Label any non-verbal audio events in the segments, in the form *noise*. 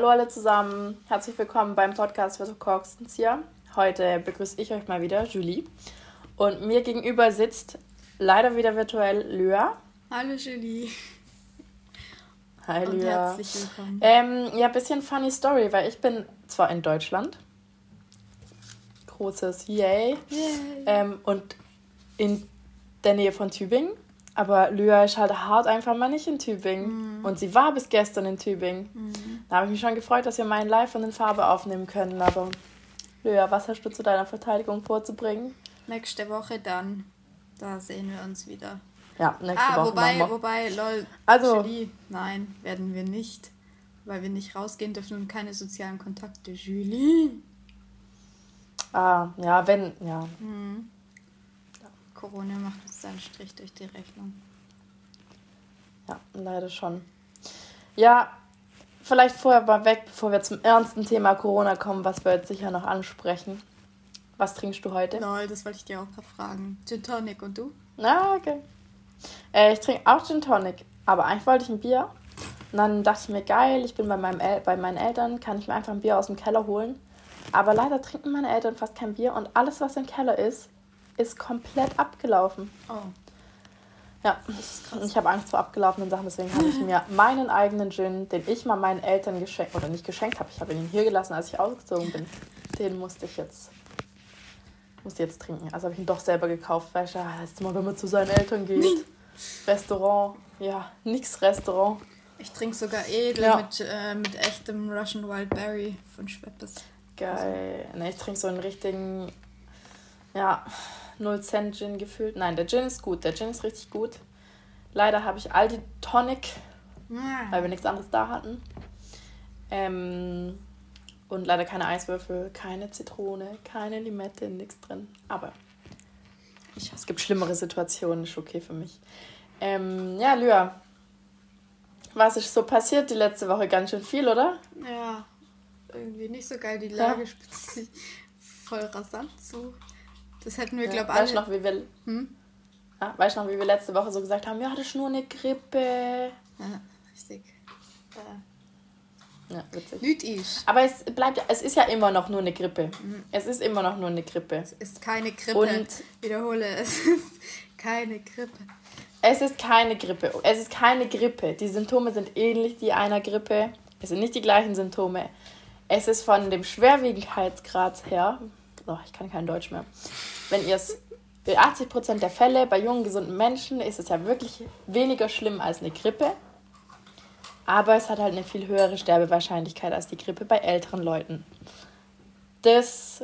Hallo alle zusammen, herzlich willkommen beim Podcast für Korkstenzieher. Heute begrüße ich euch mal wieder, Julie. Und mir gegenüber sitzt leider wieder virtuell Lyra. Hallo Julie. Hi Und Lyra. herzlich willkommen. Ähm, ja, bisschen funny Story, weil ich bin zwar in Deutschland, großes Yay, Yay. Ähm, und in der Nähe von Tübingen aber Lyra ist halt hart einfach mal nicht in Tübingen. Mhm. Und sie war bis gestern in Tübingen. Mhm. Da habe ich mich schon gefreut, dass wir meinen Live von den Farbe aufnehmen können. Aber Lyra, was hast du zu deiner Verteidigung vorzubringen? Nächste Woche dann. Da sehen wir uns wieder. Ja, nächste ah, Woche. Wobei, wobei, lol, also, Julie, nein, werden wir nicht. Weil wir nicht rausgehen dürfen und keine sozialen Kontakte. Julie. Ah, ja, wenn, ja. Mhm. Corona macht uns einen Strich durch die Rechnung. Ja, leider schon. Ja, vielleicht vorher mal weg, bevor wir zum ernsten Thema Corona kommen, was wir jetzt sicher noch ansprechen. Was trinkst du heute? Lol, das wollte ich dir auch gerade fragen. Gin Tonic und du? Na, okay. Äh, ich trinke auch Gin Tonic, aber eigentlich wollte ich ein Bier. Und dann dachte ich mir, geil, ich bin bei, meinem El bei meinen Eltern, kann ich mir einfach ein Bier aus dem Keller holen. Aber leider trinken meine Eltern fast kein Bier und alles, was im Keller ist, ist komplett abgelaufen. Oh. Ja, ich habe Angst vor abgelaufenen Sachen, deswegen habe ich mir meinen eigenen Gin, den ich mal meinen Eltern geschenkt, oder nicht geschenkt habe, ich habe ihn hier gelassen, als ich ausgezogen bin, den musste ich jetzt, musste jetzt trinken. Also habe ich ihn doch selber gekauft, weil ich, ja, das ist immer, wenn man zu seinen Eltern geht. *laughs* Restaurant, ja, nix Restaurant. Ich trinke sogar edel ja. mit, äh, mit echtem Russian Wild Berry von Schweppes. Geil. Also. Ne, ich trinke so einen richtigen, ja, 0 Cent Gin gefühlt. Nein, der Gin ist gut. Der Gin ist richtig gut. Leider habe ich Aldi Tonic, ja. weil wir nichts anderes da hatten. Ähm, und leider keine Eiswürfel, keine Zitrone, keine Limette, nichts drin. Aber ich, es gibt schlimmere Situationen, ist okay für mich. Ähm, ja, Lyra, was ist so passiert die letzte Woche? Ganz schön viel, oder? Ja, irgendwie nicht so geil. Die Lage ja. spitzt sich voll rasant zu. Das hätten wir, ja, glaube ich, alle. Weißt noch, wie wir, hm? ah, weißt noch, wie wir letzte Woche so gesagt haben, ja, das ist nur eine Grippe. Ja, richtig. Ja, witzig. Nicht ist. Aber es bleibt es ist ja immer noch nur eine Grippe. Mhm. Es ist immer noch nur eine Grippe. Es ist keine Grippe. Und wiederhole, *laughs* es ist keine Grippe. Es ist keine Grippe. Es ist keine Grippe. Die Symptome sind ähnlich die einer Grippe. Es sind nicht die gleichen Symptome. Es ist von dem Schwerwiegendheitsgrad her, oh, ich kann kein Deutsch mehr. Wenn ihr es, bei 80% der Fälle bei jungen, gesunden Menschen ist es ja wirklich weniger schlimm als eine Grippe. Aber es hat halt eine viel höhere Sterbewahrscheinlichkeit als die Grippe bei älteren Leuten. Das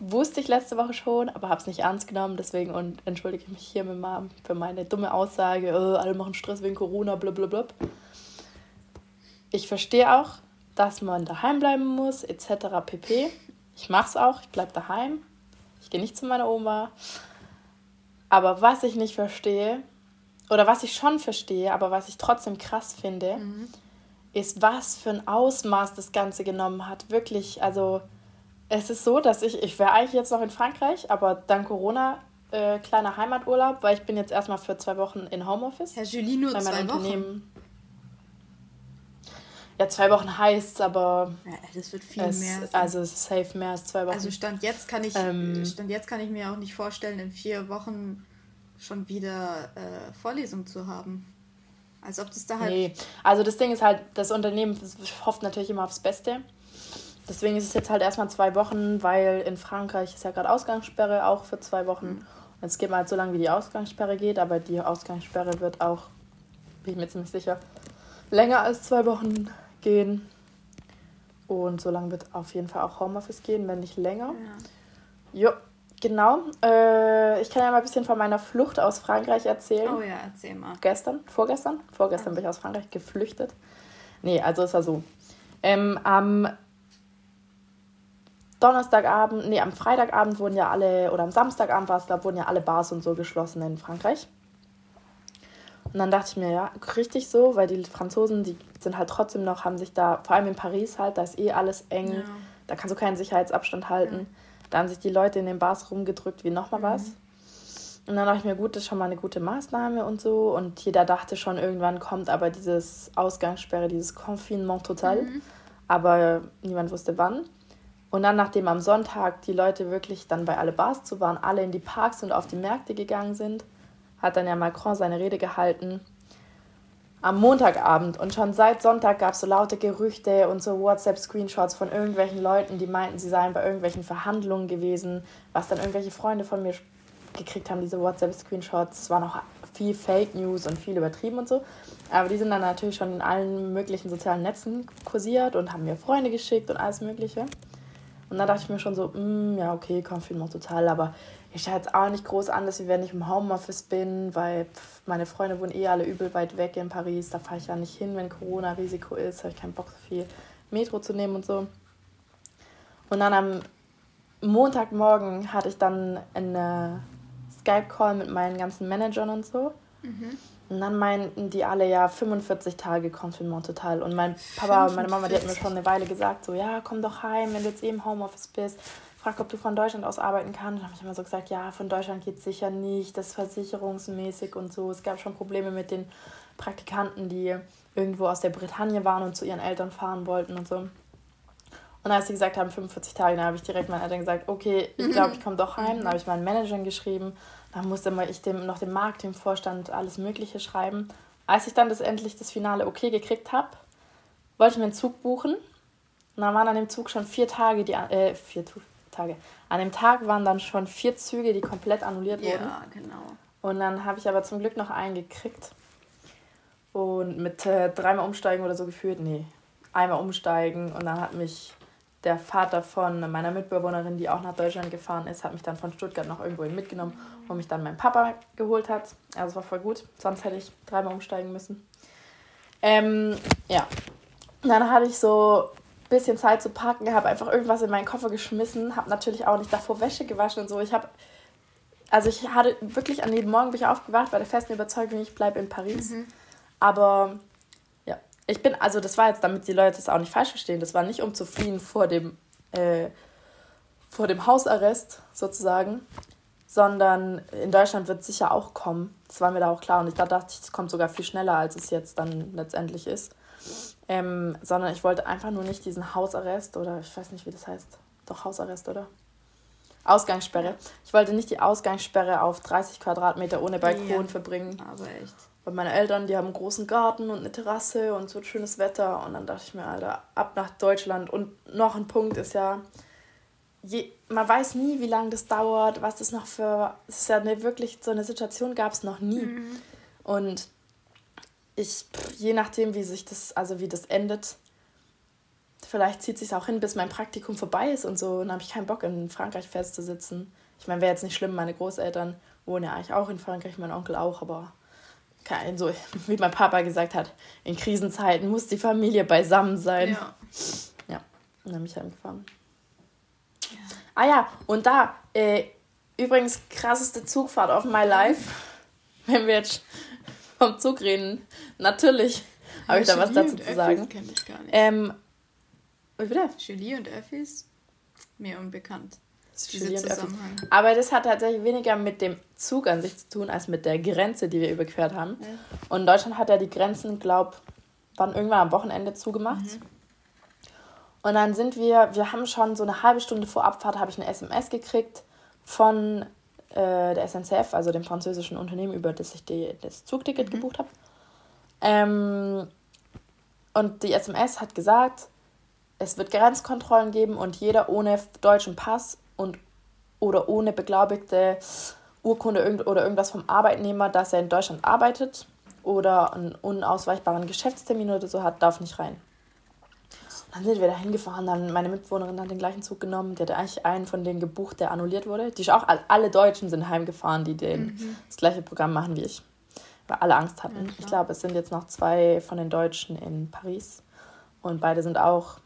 wusste ich letzte Woche schon, aber habe es nicht ernst genommen. Deswegen und entschuldige mich hier mit Mom für meine dumme Aussage, oh, alle machen Stress wegen Corona, blablabla. Ich verstehe auch, dass man daheim bleiben muss, etc. pp. Ich mache es auch, ich bleibe daheim. Ich gehe nicht zu meiner Oma. Aber was ich nicht verstehe, oder was ich schon verstehe, aber was ich trotzdem krass finde, mhm. ist, was für ein Ausmaß das Ganze genommen hat. Wirklich, also es ist so, dass ich, ich wäre eigentlich jetzt noch in Frankreich, aber dank Corona äh, kleiner Heimaturlaub, weil ich bin jetzt erstmal für zwei Wochen in Homeoffice. Herr Julie, nur zwei Wochen? Ja, zwei Wochen heißt es, aber. Ja, das wird viel es, mehr. Sein. Also es ist safe mehr als zwei Wochen. Also Stand jetzt kann ich, ähm, Stand jetzt kann ich mir auch nicht vorstellen, in vier Wochen schon wieder äh, Vorlesung zu haben. Als ob das da halt. Nee, also das Ding ist halt, das Unternehmen hofft natürlich immer aufs Beste. Deswegen ist es jetzt halt erstmal zwei Wochen, weil in Frankreich ist ja gerade Ausgangssperre auch für zwei Wochen. Mhm. Und es geht mal halt so lange, wie die Ausgangssperre geht, aber die Ausgangssperre wird auch, bin ich mir ziemlich sicher, länger als zwei Wochen gehen. Und so lange wird auf jeden Fall auch Homeoffice gehen, wenn nicht länger. Ja. Jo, genau. Äh, ich kann ja mal ein bisschen von meiner Flucht aus Frankreich erzählen. Oh ja, erzähl mal. Gestern? Vorgestern? Vorgestern ja. bin ich aus Frankreich geflüchtet. Nee, also es war so. Ähm, am Donnerstagabend, nee, am Freitagabend wurden ja alle, oder am Samstagabend war es, da wurden ja alle Bars und so geschlossen in Frankreich. Und dann dachte ich mir, ja, richtig so, weil die Franzosen, die sind halt trotzdem noch, haben sich da, vor allem in Paris halt, da ist eh alles eng, ja. da kannst du keinen Sicherheitsabstand halten. Ja. Da haben sich die Leute in den Bars rumgedrückt wie nochmal mhm. was. Und dann dachte ich mir, gut, das ist schon mal eine gute Maßnahme und so. Und jeder dachte schon, irgendwann kommt aber dieses Ausgangssperre, dieses Confinement total. Mhm. aber niemand wusste wann. Und dann, nachdem am Sonntag die Leute wirklich dann bei alle Bars zu waren, alle in die Parks und auf die Märkte gegangen sind, hat dann ja Macron seine Rede gehalten am Montagabend. Und schon seit Sonntag gab es so laute Gerüchte und so WhatsApp-Screenshots von irgendwelchen Leuten, die meinten, sie seien bei irgendwelchen Verhandlungen gewesen, was dann irgendwelche Freunde von mir gekriegt haben, diese WhatsApp-Screenshots. Es war noch viel Fake News und viel übertrieben und so. Aber die sind dann natürlich schon in allen möglichen sozialen Netzen kursiert und haben mir Freunde geschickt und alles Mögliche. Und dann dachte ich mir schon so, mm, ja, okay, Konfirmation total, aber ich schaue jetzt auch nicht groß anders, wie wenn ich im Homeoffice bin, weil pff, meine Freunde wohnen eh alle übel weit weg in Paris. Da fahre ich ja nicht hin, wenn Corona-Risiko ist. Habe ich keinen Bock, so viel Metro zu nehmen und so. Und dann am Montagmorgen hatte ich dann einen Skype-Call mit meinen ganzen Managern und so. Mhm. Und dann meinten die alle ja 45 Tage Confinement total. Und mein Papa und meine Mama, die hatten mir schon eine Weile gesagt, so ja, komm doch heim, wenn du jetzt eh im Homeoffice bist fragt, ob du von Deutschland aus arbeiten kannst. Da habe ich immer so gesagt, ja, von Deutschland geht es sicher nicht, das ist versicherungsmäßig und so. Es gab schon Probleme mit den Praktikanten, die irgendwo aus der Bretagne waren und zu ihren Eltern fahren wollten und so. Und als sie gesagt haben, 45 Tage, dann habe ich direkt meinen Eltern gesagt, okay, ich mhm. glaube, ich komme doch heim. Dann habe ich meinen Manager geschrieben. Dann musste ich dem, noch dem Marketingvorstand alles Mögliche schreiben. Als ich dann das endlich das Finale okay gekriegt habe, wollte ich mir einen Zug buchen. Und dann waren an dem Zug schon vier Tage, die, äh, vier, Tage. An dem Tag waren dann schon vier Züge, die komplett annulliert wurden. Ja, genau. Und dann habe ich aber zum Glück noch einen gekriegt. Und mit äh, dreimal umsteigen oder so gefühlt, nee, einmal umsteigen. Und dann hat mich der Vater von meiner Mitbewohnerin, die auch nach Deutschland gefahren ist, hat mich dann von Stuttgart noch irgendwo mitgenommen, wo mich dann mein Papa geholt hat. Also es war voll gut, sonst hätte ich dreimal umsteigen müssen. Ähm, ja. dann hatte ich so bisschen Zeit zu packen, habe einfach irgendwas in meinen Koffer geschmissen, habe natürlich auch nicht davor Wäsche gewaschen und so. Ich habe, also ich hatte wirklich an jedem Morgen bin ich aufgewacht bei der festen Überzeugung, ich bleibe in Paris. Mhm. Aber ja, ich bin, also das war jetzt, damit die Leute es auch nicht falsch verstehen, das war nicht um zu fliehen vor dem, äh, vor dem Hausarrest sozusagen, sondern in Deutschland wird es sicher auch kommen. Das war mir da auch klar und ich da dachte es kommt sogar viel schneller, als es jetzt dann letztendlich ist. Ähm, sondern ich wollte einfach nur nicht diesen Hausarrest oder ich weiß nicht, wie das heißt. Doch Hausarrest, oder? Ausgangssperre. Ich wollte nicht die Ausgangssperre auf 30 Quadratmeter ohne Balkon ja, verbringen. Aber echt. Weil meine Eltern, die haben einen großen Garten und eine Terrasse und so schönes Wetter. Und dann dachte ich mir, Alter, ab nach Deutschland. Und noch ein Punkt ist ja, je, man weiß nie, wie lange das dauert, was das noch für. Es ist ja eine, wirklich, so eine Situation gab es noch nie. Mhm. Und ich, je nachdem, wie sich das, also wie das endet, vielleicht zieht sich auch hin, bis mein Praktikum vorbei ist und so. Und dann habe ich keinen Bock, in Frankreich festzusitzen. Ich meine, wäre jetzt nicht schlimm, meine Großeltern wohnen ja eigentlich auch in Frankreich, mein Onkel auch, aber kein, so *laughs* wie mein Papa gesagt hat, in Krisenzeiten muss die Familie beisammen sein. Ja. Ja, und dann bin ich heimgefahren. Ja. Ah ja, und da, äh, übrigens krasseste Zugfahrt auf my life. *laughs* Wenn wir jetzt vom Zug reden. Natürlich habe ich da was dazu zu sagen. kenne ich gar nicht. Ähm, wie bitte? Julie und Öffis? Mir unbekannt. Zusammenhang. Aber das hat tatsächlich weniger mit dem Zug an sich zu tun, als mit der Grenze, die wir überquert haben. Ja. Und Deutschland hat ja die Grenzen, glaube wann irgendwann am Wochenende zugemacht. Mhm. Und dann sind wir, wir haben schon so eine halbe Stunde vor Abfahrt, habe ich eine SMS gekriegt von äh, der SNCF, also dem französischen Unternehmen, über das ich die, das Zugticket mhm. gebucht habe. Ähm, und die SMS hat gesagt, es wird Grenzkontrollen geben und jeder ohne deutschen Pass und oder ohne beglaubigte Urkunde oder irgendwas vom Arbeitnehmer, dass er in Deutschland arbeitet oder einen unausweichbaren Geschäftstermin oder so hat, darf nicht rein. Dann sind wir da hingefahren, dann meine Mitbewohnerin hat den gleichen Zug genommen, die hatte eigentlich einen von denen gebucht, der annulliert wurde. Die auch alle Deutschen sind heimgefahren, die den, mhm. das gleiche Programm machen wie ich. Weil alle Angst hatten. Ja, ich glaube, es sind jetzt noch zwei von den Deutschen in Paris. Und beide sind auch,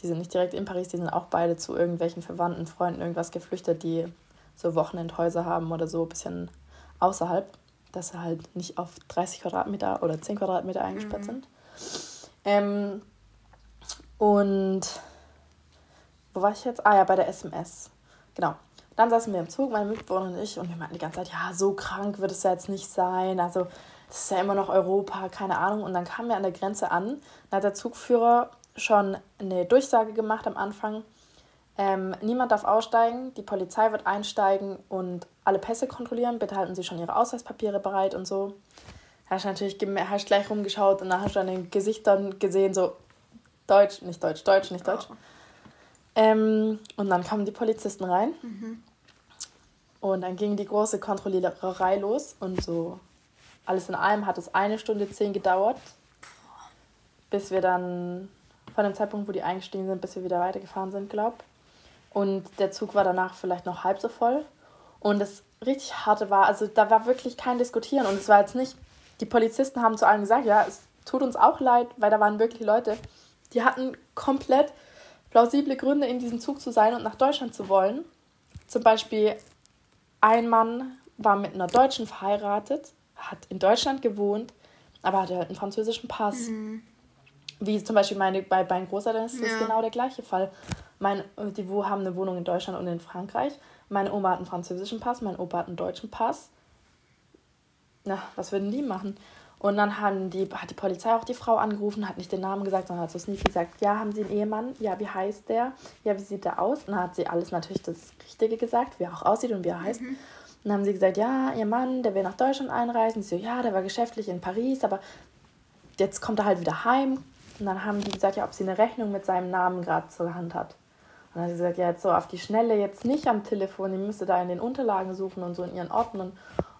die sind nicht direkt in Paris, die sind auch beide zu irgendwelchen Verwandten, Freunden, irgendwas geflüchtet, die so Wochenendhäuser haben oder so ein bisschen außerhalb, dass sie halt nicht auf 30 Quadratmeter oder 10 Quadratmeter eingesperrt mhm. sind. Ähm, und wo war ich jetzt? Ah ja, bei der SMS. Genau. Dann saßen wir im Zug, meine Mitbewohnerin und ich, und wir meinten die ganze Zeit, ja, so krank wird es ja jetzt nicht sein. Also, das ist ja immer noch Europa, keine Ahnung. Und dann kamen wir an der Grenze an. Da hat der Zugführer schon eine Durchsage gemacht am Anfang. Ähm, niemand darf aussteigen, die Polizei wird einsteigen und alle Pässe kontrollieren. Bitte halten Sie schon Ihre Ausweispapiere bereit und so. Hast natürlich hast gleich rumgeschaut und dann hast du an den Gesichtern gesehen, so Deutsch, nicht Deutsch, Deutsch, nicht Deutsch. Oh. Ähm, und dann kamen die Polizisten rein. Mhm. Und dann ging die große Kontrolliererei los und so alles in allem hat es eine Stunde zehn gedauert, bis wir dann von dem Zeitpunkt, wo die eingestiegen sind, bis wir wieder weitergefahren sind, glaub. Und der Zug war danach vielleicht noch halb so voll. Und das richtig harte war, also da war wirklich kein Diskutieren. Und es war jetzt nicht, die Polizisten haben zu allen gesagt, ja, es tut uns auch leid, weil da waren wirklich Leute, die hatten komplett plausible Gründe, in diesem Zug zu sein und nach Deutschland zu wollen. Zum Beispiel ein Mann war mit einer Deutschen verheiratet, hat in Deutschland gewohnt, aber hatte halt einen französischen Pass. Mhm. Wie zum Beispiel meine, bei meinen Großeltern ist das ja. genau der gleiche Fall. Mein, die haben eine Wohnung in Deutschland und in Frankreich. Meine Oma hat einen französischen Pass, mein Opa hat einen deutschen Pass. Na, was würden die machen? Und dann haben die, hat die Polizei auch die Frau angerufen, hat nicht den Namen gesagt, sondern hat so sneaky gesagt, ja, haben Sie einen Ehemann? Ja, wie heißt der? Ja, wie sieht der aus? Und dann hat sie alles natürlich das Richtige gesagt, wie er auch aussieht und wie er heißt. Mhm. Und dann haben sie gesagt, ja, ihr Mann, der will nach Deutschland einreisen. Sie so, ja, der war geschäftlich in Paris, aber jetzt kommt er halt wieder heim. Und dann haben die gesagt, ja, ob sie eine Rechnung mit seinem Namen gerade zur Hand hat. Und dann hat sie gesagt, ja, jetzt so auf die Schnelle, jetzt nicht am Telefon, die müsste da in den Unterlagen suchen und so in ihren Ordnern.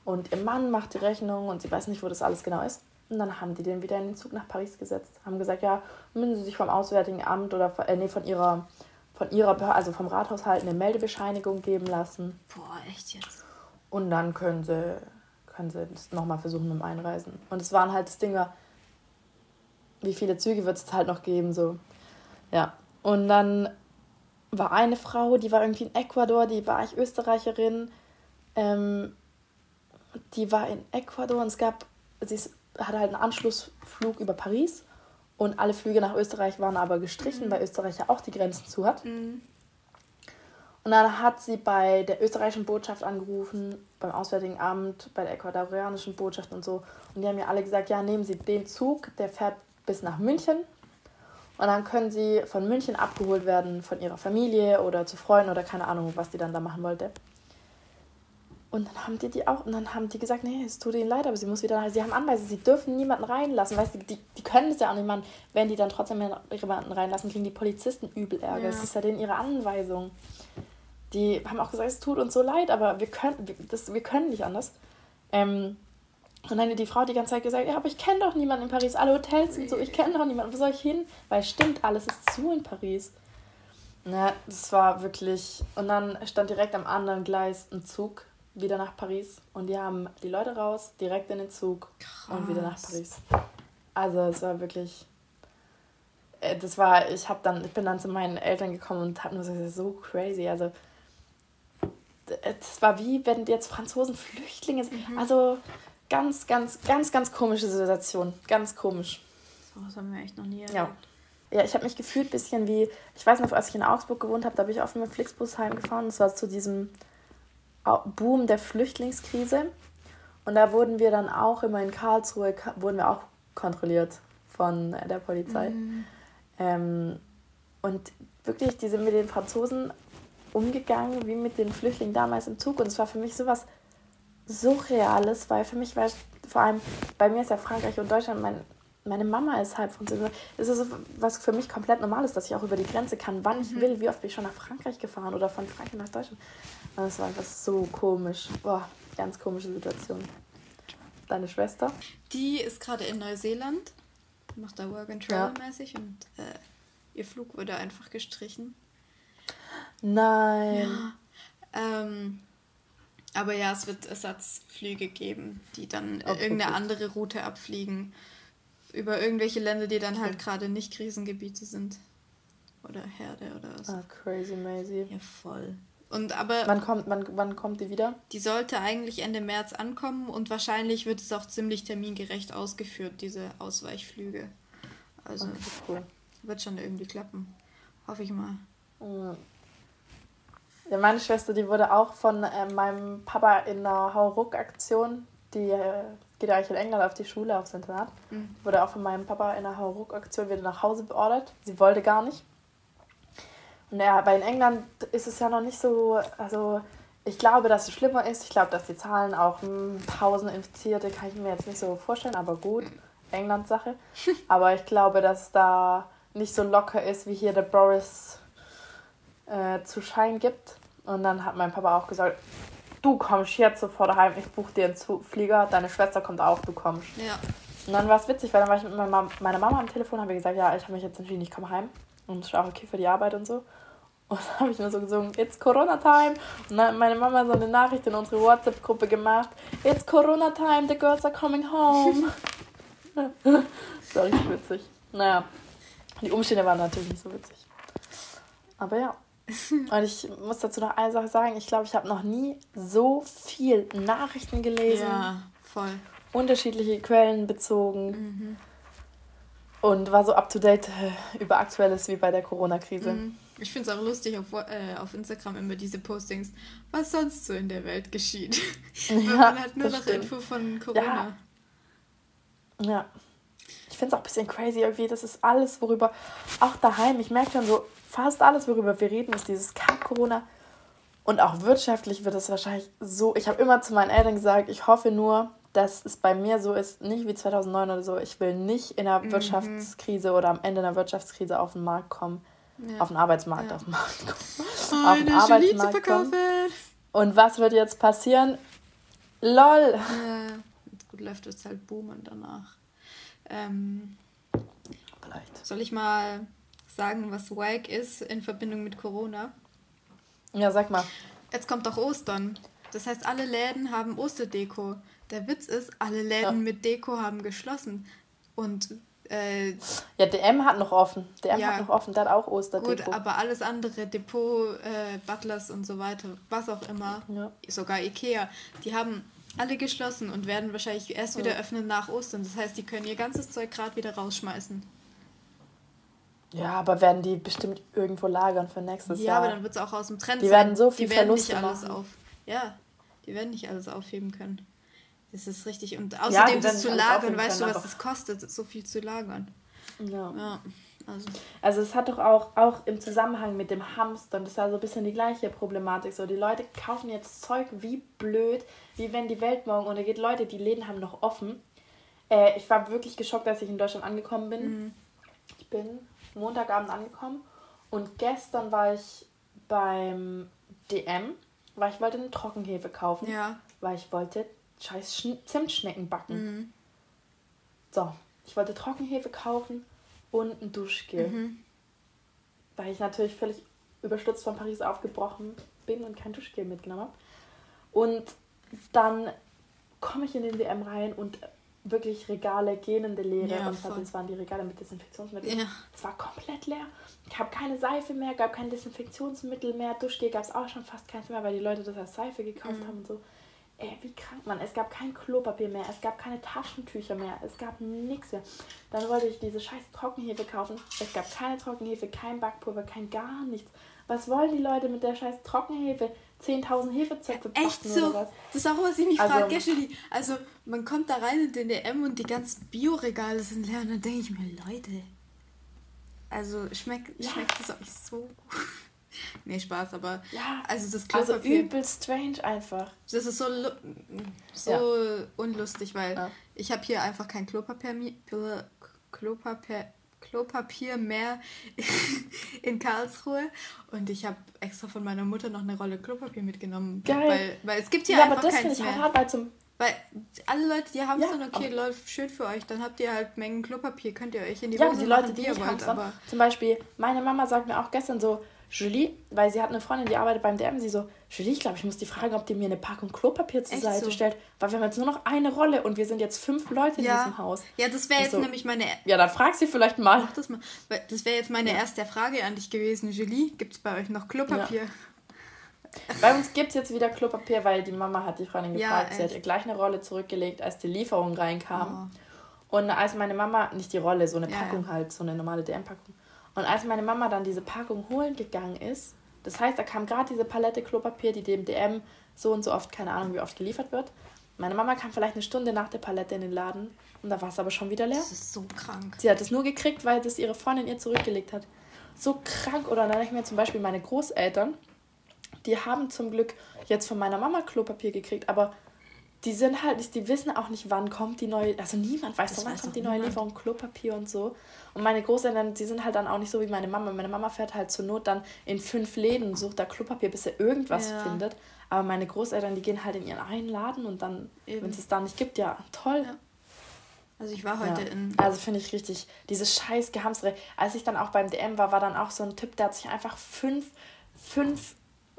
Und ihr Mann macht die Rechnung und sie weiß nicht, wo das alles genau ist. Und dann haben die den wieder in den Zug nach Paris gesetzt. Haben gesagt, ja, müssen Sie sich vom Auswärtigen Amt oder äh, nee, von ihrer, von ihrer, also vom Rathaushalt eine Meldebescheinigung geben lassen. Boah, echt jetzt? Und dann können sie, können sie das nochmal versuchen mit dem Einreisen. Und es waren halt das Ding, wie viele Züge wird es halt noch geben, so. Ja. Und dann war eine Frau, die war irgendwie in Ecuador, die war ich Österreicherin. Ähm, die war in Ecuador und es gab, sie hatte halt einen Anschlussflug über Paris und alle Flüge nach Österreich waren aber gestrichen, mhm. weil Österreich ja auch die Grenzen zu hat. Mhm. Und dann hat sie bei der österreichischen Botschaft angerufen, beim Auswärtigen Amt, bei der ecuadorianischen Botschaft und so. Und die haben mir alle gesagt, ja, nehmen Sie den Zug, der fährt bis nach München. Und dann können Sie von München abgeholt werden von Ihrer Familie oder zu Freunden oder keine Ahnung, was die dann da machen wollte. Und dann haben die die auch, und dann haben die gesagt, nee, es tut ihnen leid, aber sie muss wieder nach, sie haben Anweisungen, sie dürfen niemanden reinlassen, weißt du, die, die können es ja auch nicht machen. Wenn die dann trotzdem jemanden reinlassen, kriegen die Polizisten übel Ärger. Es ist ja denen ihre Anweisung. Die haben auch gesagt, es tut uns so leid, aber wir können, das, wir können nicht anders. Ähm, und dann hat die Frau die ganze Zeit gesagt, ja, aber ich kenne doch niemanden in Paris, alle Hotels sind so, ich kenne doch niemanden, wo soll ich hin? Weil stimmt, alles ist zu in Paris. Ja, das war wirklich, und dann stand direkt am anderen Gleis ein Zug wieder nach Paris und die haben die Leute raus, direkt in den Zug Krass. und wieder nach Paris. Also es war wirklich, äh, das war, ich habe dann, ich bin dann zu meinen Eltern gekommen und habe nur so, so crazy. Also es war wie wenn jetzt Franzosen Flüchtlinge sind. Mhm. Also ganz, ganz, ganz, ganz komische Situation. Ganz komisch. So was haben wir echt noch nie erlebt. Ja. Ja, ich habe mich gefühlt ein bisschen wie, ich weiß noch, als ich in Augsburg gewohnt habe, da bin ich oft mit Flixbus heimgefahren. Das war zu diesem Boom der Flüchtlingskrise. Und da wurden wir dann auch immer in Karlsruhe, wurden wir auch kontrolliert von der Polizei. Mhm. Ähm, und wirklich, die sind mit den Franzosen umgegangen wie mit den Flüchtlingen damals im Zug. Und es war für mich sowas Surreales, weil für mich war vor allem, bei mir ist ja Frankreich und Deutschland, mein, meine Mama ist halb Französin. Es ist so was für mich komplett normal ist, dass ich auch über die Grenze kann, wann ich mhm. will. Wie oft bin ich schon nach Frankreich gefahren oder von Frankreich nach Deutschland. Das war einfach so komisch. Boah, ganz komische Situation. Deine Schwester? Die ist gerade in Neuseeland, macht da Work and Travel ja. mäßig und äh, ihr Flug wurde einfach gestrichen. Nein. Ja. Ähm, aber ja, es wird Ersatzflüge geben, die dann okay, irgendeine gut. andere Route abfliegen. Über irgendwelche Länder, die dann halt gerade nicht Krisengebiete sind. Oder Herde oder was. Ah, crazy, Maisie. Ja, voll. Und aber. Wann kommt, wann, wann kommt die wieder? Die sollte eigentlich Ende März ankommen und wahrscheinlich wird es auch ziemlich termingerecht ausgeführt, diese Ausweichflüge. Also okay, cool. wird schon irgendwie klappen. Hoffe ich mal. Ja, meine Schwester, die wurde auch von äh, meinem Papa in einer Hauruck-Aktion die äh, geht eigentlich in England auf die Schule, aufs Internat. Mhm. Wurde auch von meinem Papa in einer Hauruck-Aktion wieder nach Hause beordert. Sie wollte gar nicht. Und ja, weil in England ist es ja noch nicht so, also ich glaube, dass es schlimmer ist. Ich glaube, dass die Zahlen auch hm, 1000 Infizierte, kann ich mir jetzt nicht so vorstellen, aber gut, England-Sache. *laughs* Aber ich glaube, dass da nicht so locker ist, wie hier der Boris äh, zu Schein gibt. Und dann hat mein Papa auch gesagt, du kommst jetzt sofort daheim, ich buche dir einen Flieger, deine Schwester kommt auch, du kommst. Ja. Und dann war es witzig, weil dann war ich mit meiner Mama am Telefon, habe gesagt, ja, ich habe mich jetzt entschieden, ich komme heim. Und es ist auch okay für die Arbeit und so. Und dann habe ich nur so gesungen, it's Corona Time. Und dann hat meine Mama so eine Nachricht in unsere WhatsApp-Gruppe gemacht, it's Corona Time, the girls are coming home. das war richtig witzig. Naja, die Umstände waren natürlich nicht so witzig. Aber ja. *laughs* Und ich muss dazu noch eine Sache sagen. Ich glaube, ich habe noch nie so viel Nachrichten gelesen. Ja, voll. Unterschiedliche Quellen bezogen. Mhm. Und war so up to date äh, über Aktuelles wie bei der Corona-Krise. Mhm. Ich finde es auch lustig auf, äh, auf Instagram immer diese Postings, was sonst so in der Welt geschieht. *laughs* Ja, man hat nur noch stimmt. Info von Corona. Ja. ja. Ich finde es auch ein bisschen crazy irgendwie. Das ist alles, worüber, auch daheim, ich merke schon so, fast alles, worüber wir reden, ist dieses Kack-Corona. Und auch wirtschaftlich wird es wahrscheinlich so. Ich habe immer zu meinen Eltern gesagt, ich hoffe nur, dass es bei mir so ist, nicht wie 2009 oder so. Ich will nicht in einer mhm. Wirtschaftskrise oder am Ende einer Wirtschaftskrise auf den Markt kommen. Ja. Auf den Arbeitsmarkt, ja. auf den Markt kommen. *laughs* auf den Arbeitsmarkt kommen. Und was wird jetzt passieren? LOL! Ja, gut läuft es halt boomen danach. Ähm, Vielleicht. Soll ich mal sagen, was wack ist in Verbindung mit Corona? Ja, sag mal. Jetzt kommt doch Ostern. Das heißt, alle Läden haben Osterdeko. Der Witz ist, alle Läden ja. mit Deko haben geschlossen. Und äh, ja, DM hat noch offen. DM ja, hat noch offen, der hat auch Osterdeko. Gut, aber alles andere, Depot, äh, Butlers und so weiter, was auch immer, ja. sogar Ikea, die haben alle geschlossen und werden wahrscheinlich erst wieder öffnen nach Ostern. Das heißt, die können ihr ganzes Zeug gerade wieder rausschmeißen. Ja, aber werden die bestimmt irgendwo lagern für nächstes ja, Jahr? Ja, aber dann wird es auch aus dem Trend Die sein. werden so viel die werden Verluste nicht alles machen. auf. Ja, die werden nicht alles aufheben können. Das ist richtig. Und außerdem ja, das zu lagern, weißt du, was es kostet, so viel zu lagern. Ja. ja. Also. also es hat doch auch, auch im Zusammenhang mit dem Hamstern, das war so ein bisschen die gleiche Problematik. So, die Leute kaufen jetzt Zeug wie blöd, wie wenn die Welt morgen untergeht. Leute, die Läden haben noch offen. Äh, ich war wirklich geschockt, als ich in Deutschland angekommen bin. Mhm. Ich bin Montagabend angekommen und gestern war ich beim DM, weil ich wollte eine Trockenhefe kaufen. Ja. Weil ich wollte scheiß Sch Zimtschnecken backen. Mhm. So, ich wollte Trockenhefe kaufen und ein Duschgel. Mhm. Weil ich natürlich völlig überstürzt von Paris aufgebrochen bin und kein Duschgel mitgenommen habe. Und dann komme ich in den DM rein und wirklich Regale, gähnende Leere. Ja, und das waren die Regale mit Desinfektionsmitteln. Ja. Es war komplett leer. Ich habe keine Seife mehr, gab kein Desinfektionsmittel mehr. Duschgel gab es auch schon fast keins mehr, weil die Leute das als Seife gekauft mhm. haben und so. Ey, wie krank, man. Es gab kein Klopapier mehr, es gab keine Taschentücher mehr, es gab nichts mehr. Dann wollte ich diese scheiß Trockenhefe kaufen. Es gab keine Trockenhefe, kein Backpulver, kein gar nichts. Was wollen die Leute mit der scheiß Trockenhefe? 10.000 Hefezöpfe Echt so? Das ist auch was ich mich also, frage, Gäscheli. Also, man kommt da rein in den DM und die ganzen Bioregale sind leer und dann denke ich mir, Leute, also schmeckt, ja. schmeckt das euch so gut? *laughs* nee, Spaß, aber ja, also das Klopapier. Also übel strange einfach. Das ist so, so ja. unlustig, weil ja. ich habe hier einfach kein Klopapier, Klopapier, Klopapier mehr *laughs* in Karlsruhe und ich habe extra von meiner Mutter noch eine Rolle Klopapier mitgenommen. Geil. Weil, weil es gibt hier ja, einfach aber das keins ich mehr. Halt hart, weil, zum weil alle Leute, die haben es ja, dann, okay, läuft schön für euch, dann habt ihr halt Mengen Klopapier, könnt ihr euch in die ja, Hose die Leute, machen, die ihr wollt. Aber zum Beispiel, meine Mama sagt mir auch gestern so, Julie, weil sie hat eine Freundin, die arbeitet beim DM, sie so, Julie, ich glaube, ich muss die fragen, ob die mir eine Packung Klopapier zur Echt Seite so? stellt, weil wir haben jetzt nur noch eine Rolle und wir sind jetzt fünf Leute in ja. diesem Haus. Ja, das wäre jetzt so, nämlich meine... Ja, dann frag sie vielleicht mal. Mach das mal. Das wäre jetzt meine ja. erste Frage an dich gewesen, Julie, gibt es bei euch noch Klopapier? Ja. Bei uns gibt es jetzt wieder Klopapier, weil die Mama hat die Freundin gefragt, ja, sie hat ihr gleich eine Rolle zurückgelegt, als die Lieferung reinkam. Oh. Und als meine Mama, nicht die Rolle, so eine Packung halt, so eine normale DM-Packung, und als meine Mama dann diese Packung holen gegangen ist, das heißt, da kam gerade diese Palette Klopapier, die dem DM so und so oft, keine Ahnung, wie oft geliefert wird. Meine Mama kam vielleicht eine Stunde nach der Palette in den Laden und da war es aber schon wieder leer. Das ist so krank. Sie hat es nur gekriegt, weil das ihre Freundin ihr zurückgelegt hat. So krank. Oder dann ich mir zum Beispiel meine Großeltern, die haben zum Glück jetzt von meiner Mama Klopapier gekriegt, aber die sind halt nicht, die wissen auch nicht, wann kommt die neue, also niemand weiß, wann weiß kommt die neue niemand. Lieferung Klopapier und so. Und meine Großeltern, die sind halt dann auch nicht so wie meine Mama. Meine Mama fährt halt zur Not dann in fünf Läden, sucht da Klopapier, bis er irgendwas ja. findet. Aber meine Großeltern, die gehen halt in ihren einen Laden und dann, wenn es es da nicht gibt, ja, toll. Ja. Also ich war heute ja. in. Also finde ich richtig, dieses scheiß Gehamstere. Als ich dann auch beim DM war, war dann auch so ein Typ, der hat sich einfach fünf, fünf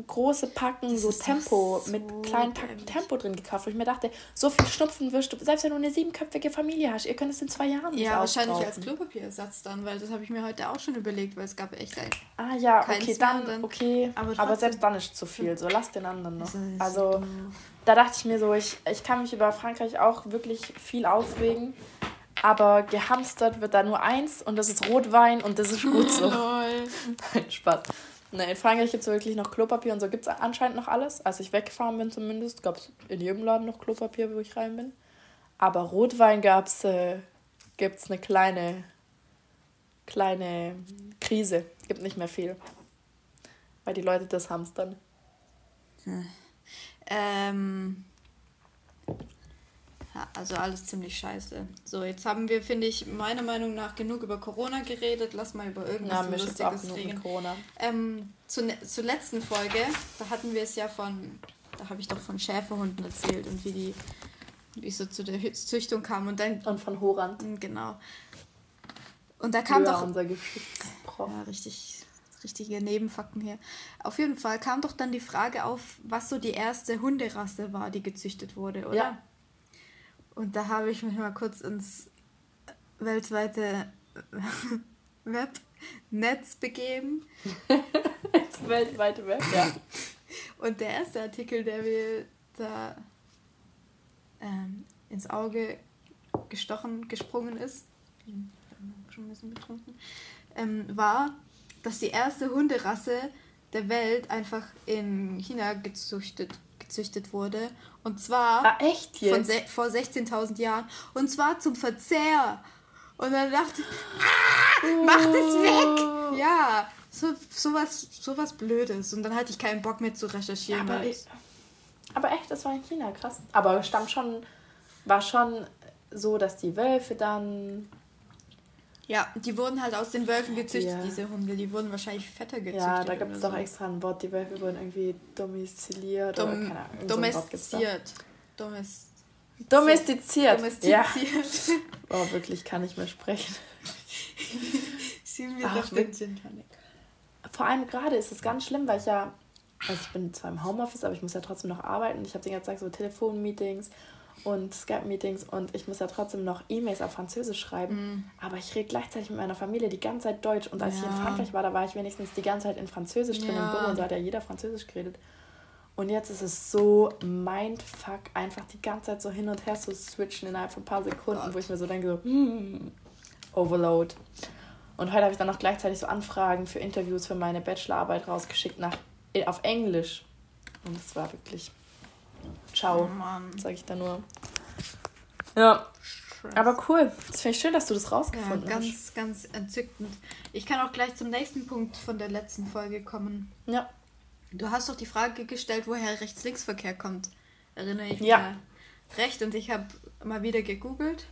große Packen so Tempo so mit kleinen Packen Tempo drin gekauft, wo ich mir dachte, so viel Schnupfen wirst du, selbst wenn du eine siebenköpfige Familie hast, ihr könnt es in zwei Jahren nicht Ja, wahrscheinlich als Klopapierersatz dann, weil das habe ich mir heute auch schon überlegt, weil es gab echt ein Ah ja, okay, dann, dann, okay, aber, aber, selbst dann ist zu viel, so lass den anderen noch. Also so da dachte ich mir so, ich, ich kann mich über Frankreich auch wirklich viel aufregen, aber gehamstert wird da nur eins und das ist Rotwein und das ist gut so. *laughs* Nein, Spaß. Ne, in Frankreich gibt es wirklich noch Klopapier und so gibt es anscheinend noch alles. Als ich weggefahren bin zumindest, gab es in jedem Laden noch Klopapier, wo ich rein bin. Aber Rotwein gab es, äh, gibt es eine kleine, kleine Krise. Gibt nicht mehr viel. Weil die Leute das hamstern. Hm. Ähm, ja, also alles ziemlich scheiße. So, jetzt haben wir, finde ich, meiner Meinung nach genug über Corona geredet. Lass mal über irgendwas ja, Lustiges reden. Corona. Ähm, zu, zur letzten Folge, da hatten wir es ja von, da habe ich doch von Schäferhunden erzählt und wie die, wie es so zu der Züchtung kam und dann. Und von Horan. Genau. Und da kam ja, doch. Unser ja, richtig, richtige Nebenfakten hier. Auf jeden Fall kam doch dann die Frage auf, was so die erste Hunderasse war, die gezüchtet wurde, oder? Ja. Und da habe ich mich mal kurz ins weltweite *laughs* Webnetz begeben. ins weltweite Web, ja. *laughs* Und der erste Artikel, der mir da ähm, ins Auge gestochen, gesprungen ist, schon ein bisschen betrunken, ähm, war, dass die erste Hunderasse der Welt einfach in China gezüchtet gezüchtet wurde. Und zwar ah, echt Von vor 16.000 Jahren. Und zwar zum Verzehr. Und dann dachte ich, ah, mach das weg! Ja, so, sowas, sowas Blödes. Und dann hatte ich keinen Bock mehr zu recherchieren. Aber, ich, aber echt, das war in China, krass. Aber stammt schon, war schon so, dass die Wölfe dann ja, die wurden halt aus den Wölfen gezüchtet, ja. diese Hunde. Die wurden wahrscheinlich fetter gezüchtet. Ja, da gibt es doch so. extra ein Wort. Die Wölfe wurden irgendwie domiziliert Dom oder keine Ahnung. Domestiziert. So Domestiziert. Domestiziert. Ja. oh, wirklich, kann nicht mehr sprechen. Sie mir Ach, doch den Gin Vor allem gerade ist es ganz schlimm, weil ich ja, also ich bin zwar im Homeoffice, aber ich muss ja trotzdem noch arbeiten. Ich habe den ganzen Tag so Telefonmeetings und Skype-Meetings und ich muss ja trotzdem noch E-Mails auf Französisch schreiben. Mhm. Aber ich rede gleichzeitig mit meiner Familie die ganze Zeit Deutsch. Und als ja. ich in Frankreich war, da war ich wenigstens die ganze Zeit in Französisch drin ja. im Büro und da hat ja jeder Französisch geredet. Und jetzt ist es so mindfuck, einfach die ganze Zeit so hin und her zu switchen innerhalb von ein paar Sekunden, Gott. wo ich mir so denke, so, hmm, Overload. Und heute habe ich dann noch gleichzeitig so Anfragen für Interviews für meine Bachelorarbeit rausgeschickt nach, auf Englisch. Und es war wirklich Ciao, oh sage ich da nur. Ja. Aber cool. Das finde ich schön, dass du das rausgefunden ja, ganz, hast. Ganz, ganz entzückend. Ich kann auch gleich zum nächsten Punkt von der letzten Folge kommen. Ja. Du hast doch die Frage gestellt, woher Rechts-Links-Verkehr kommt. Erinnere ich mich ja. recht. Und ich habe mal wieder gegoogelt.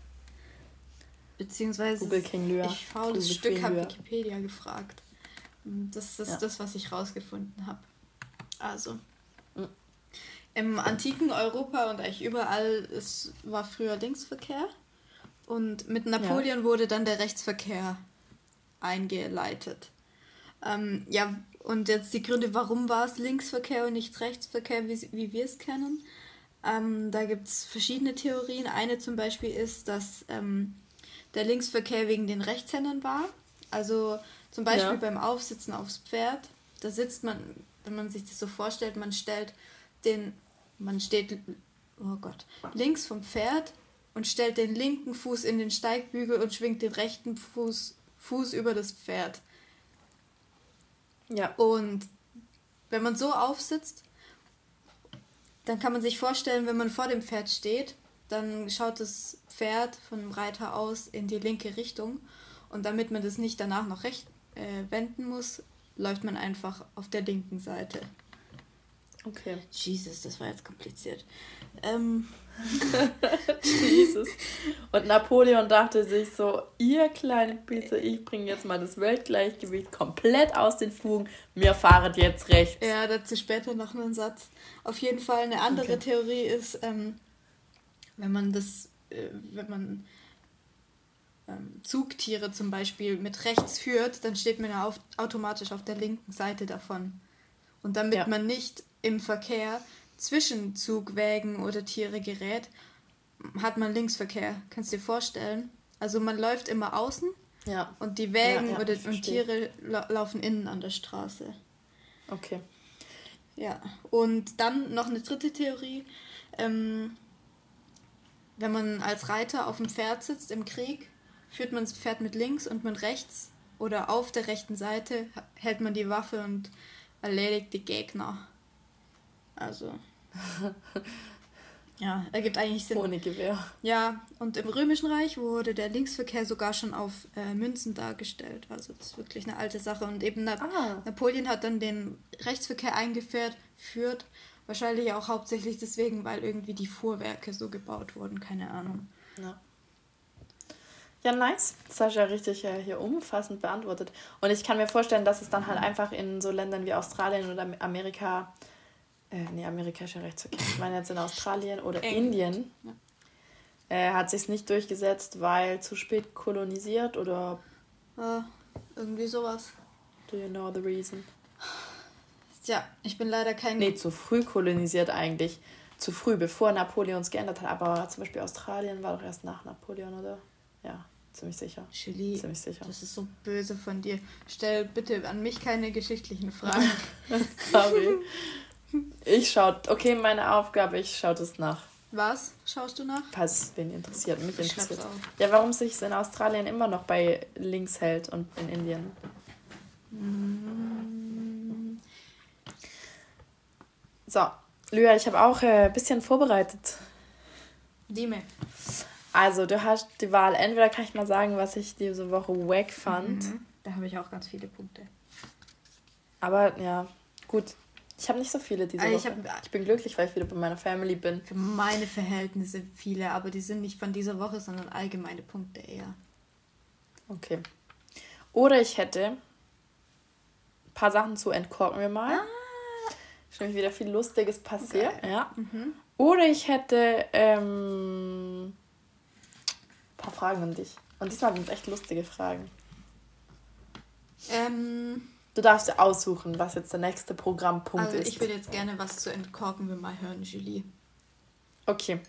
Beziehungsweise Google King ich faules Stück habe Wikipedia gefragt. Das ist ja. das, was ich rausgefunden habe. Also, im antiken Europa und eigentlich überall es war früher Linksverkehr. Und mit Napoleon ja. wurde dann der Rechtsverkehr eingeleitet. Ähm, ja, und jetzt die Gründe, warum war es Linksverkehr und nicht Rechtsverkehr, wie, wie wir es kennen. Ähm, da gibt es verschiedene Theorien. Eine zum Beispiel ist, dass ähm, der Linksverkehr wegen den Rechtshändern war. Also zum Beispiel ja. beim Aufsitzen aufs Pferd. Da sitzt man, wenn man sich das so vorstellt, man stellt den, man steht, oh Gott, links vom Pferd und stellt den linken Fuß in den Steigbügel und schwingt den rechten Fuß, Fuß über das Pferd. Ja. Und wenn man so aufsitzt, dann kann man sich vorstellen, wenn man vor dem Pferd steht, dann schaut das Pferd von dem Reiter aus in die linke Richtung. Und damit man das nicht danach noch recht äh, wenden muss, läuft man einfach auf der linken Seite. Okay. Jesus, das war jetzt kompliziert. Ähm. *laughs* Jesus. Und Napoleon dachte sich so, ihr kleine Bitte, ich bringe jetzt mal das Weltgleichgewicht komplett aus den Fugen. Mir fahret jetzt rechts. Ja, dazu später noch einen Satz. Auf jeden Fall eine andere okay. Theorie ist, ähm, wenn man das, äh, wenn man ähm, Zugtiere zum Beispiel mit rechts führt, dann steht man ja auf, automatisch auf der linken Seite davon. Und damit ja. man nicht im Verkehr zwischen Zugwägen oder Tiere gerät, hat man Linksverkehr. Kannst du dir vorstellen? Also man läuft immer außen ja. und die Wägen ja, ja, oder, und Tiere la laufen innen an der Straße. Okay. Ja, und dann noch eine dritte Theorie. Ähm, wenn man als Reiter auf dem Pferd sitzt im Krieg, führt man das Pferd mit links und mit rechts oder auf der rechten Seite hält man die Waffe und erledigt die Gegner. Also. *laughs* ja, ergibt eigentlich Sinn. Ohne Gewehr. Ja, und im Römischen Reich wurde der Linksverkehr sogar schon auf äh, Münzen dargestellt. Also das ist wirklich eine alte Sache. Und eben Na ah. Napoleon hat dann den Rechtsverkehr eingeführt, führt wahrscheinlich auch hauptsächlich deswegen, weil irgendwie die Fuhrwerke so gebaut wurden, keine Ahnung. Ja. Ja, nice. Das hast du ja richtig äh, hier umfassend beantwortet. Und ich kann mir vorstellen, dass es dann halt einfach in so Ländern wie Australien oder Amerika, äh, nee, Amerika ist ja recht zu Ich meine jetzt in Australien oder Indien, ja. äh, hat sich nicht durchgesetzt, weil zu spät kolonisiert oder. Äh, irgendwie sowas. Do you know the reason? Ja, ich bin leider kein. Nee, zu früh kolonisiert eigentlich. Zu früh, bevor Napoleon es geändert hat. Aber zum Beispiel Australien war doch erst nach Napoleon, oder? Ja, ziemlich sicher. Julie, ziemlich sicher. Das ist so böse von dir. Stell bitte an mich keine geschichtlichen Fragen. *laughs* Sorry. *laughs* Ich schaue, okay, meine Aufgabe, ich schaue das nach. Was schaust du nach? Falls wen interessiert, mich ich interessiert. Ja, warum sich es in Australien immer noch bei links hält und in Indien? Mm. So, Lyra, ich habe auch ein äh, bisschen vorbereitet. Dime. Also, du hast die Wahl. Entweder kann ich mal sagen, was ich diese Woche wack fand. Mhm. Da habe ich auch ganz viele Punkte. Aber ja, gut. Ich habe nicht so viele diese also Woche. Ich, hab, ich bin glücklich, weil ich wieder bei meiner Family bin. Für meine Verhältnisse viele, aber die sind nicht von dieser Woche, sondern allgemeine Punkte eher. Okay. Oder ich hätte ein paar Sachen zu entkorken wir mal. Ah. Ist nämlich wieder viel Lustiges passiert. Okay. Ja. Mhm. Oder ich hätte ähm, paar Fragen an dich. Und diesmal sind es echt lustige Fragen. Ähm, du darfst dir aussuchen, was jetzt der nächste Programmpunkt also ist. Ich würde jetzt gerne was zu entkorken wir mal hören, Julie. Okay.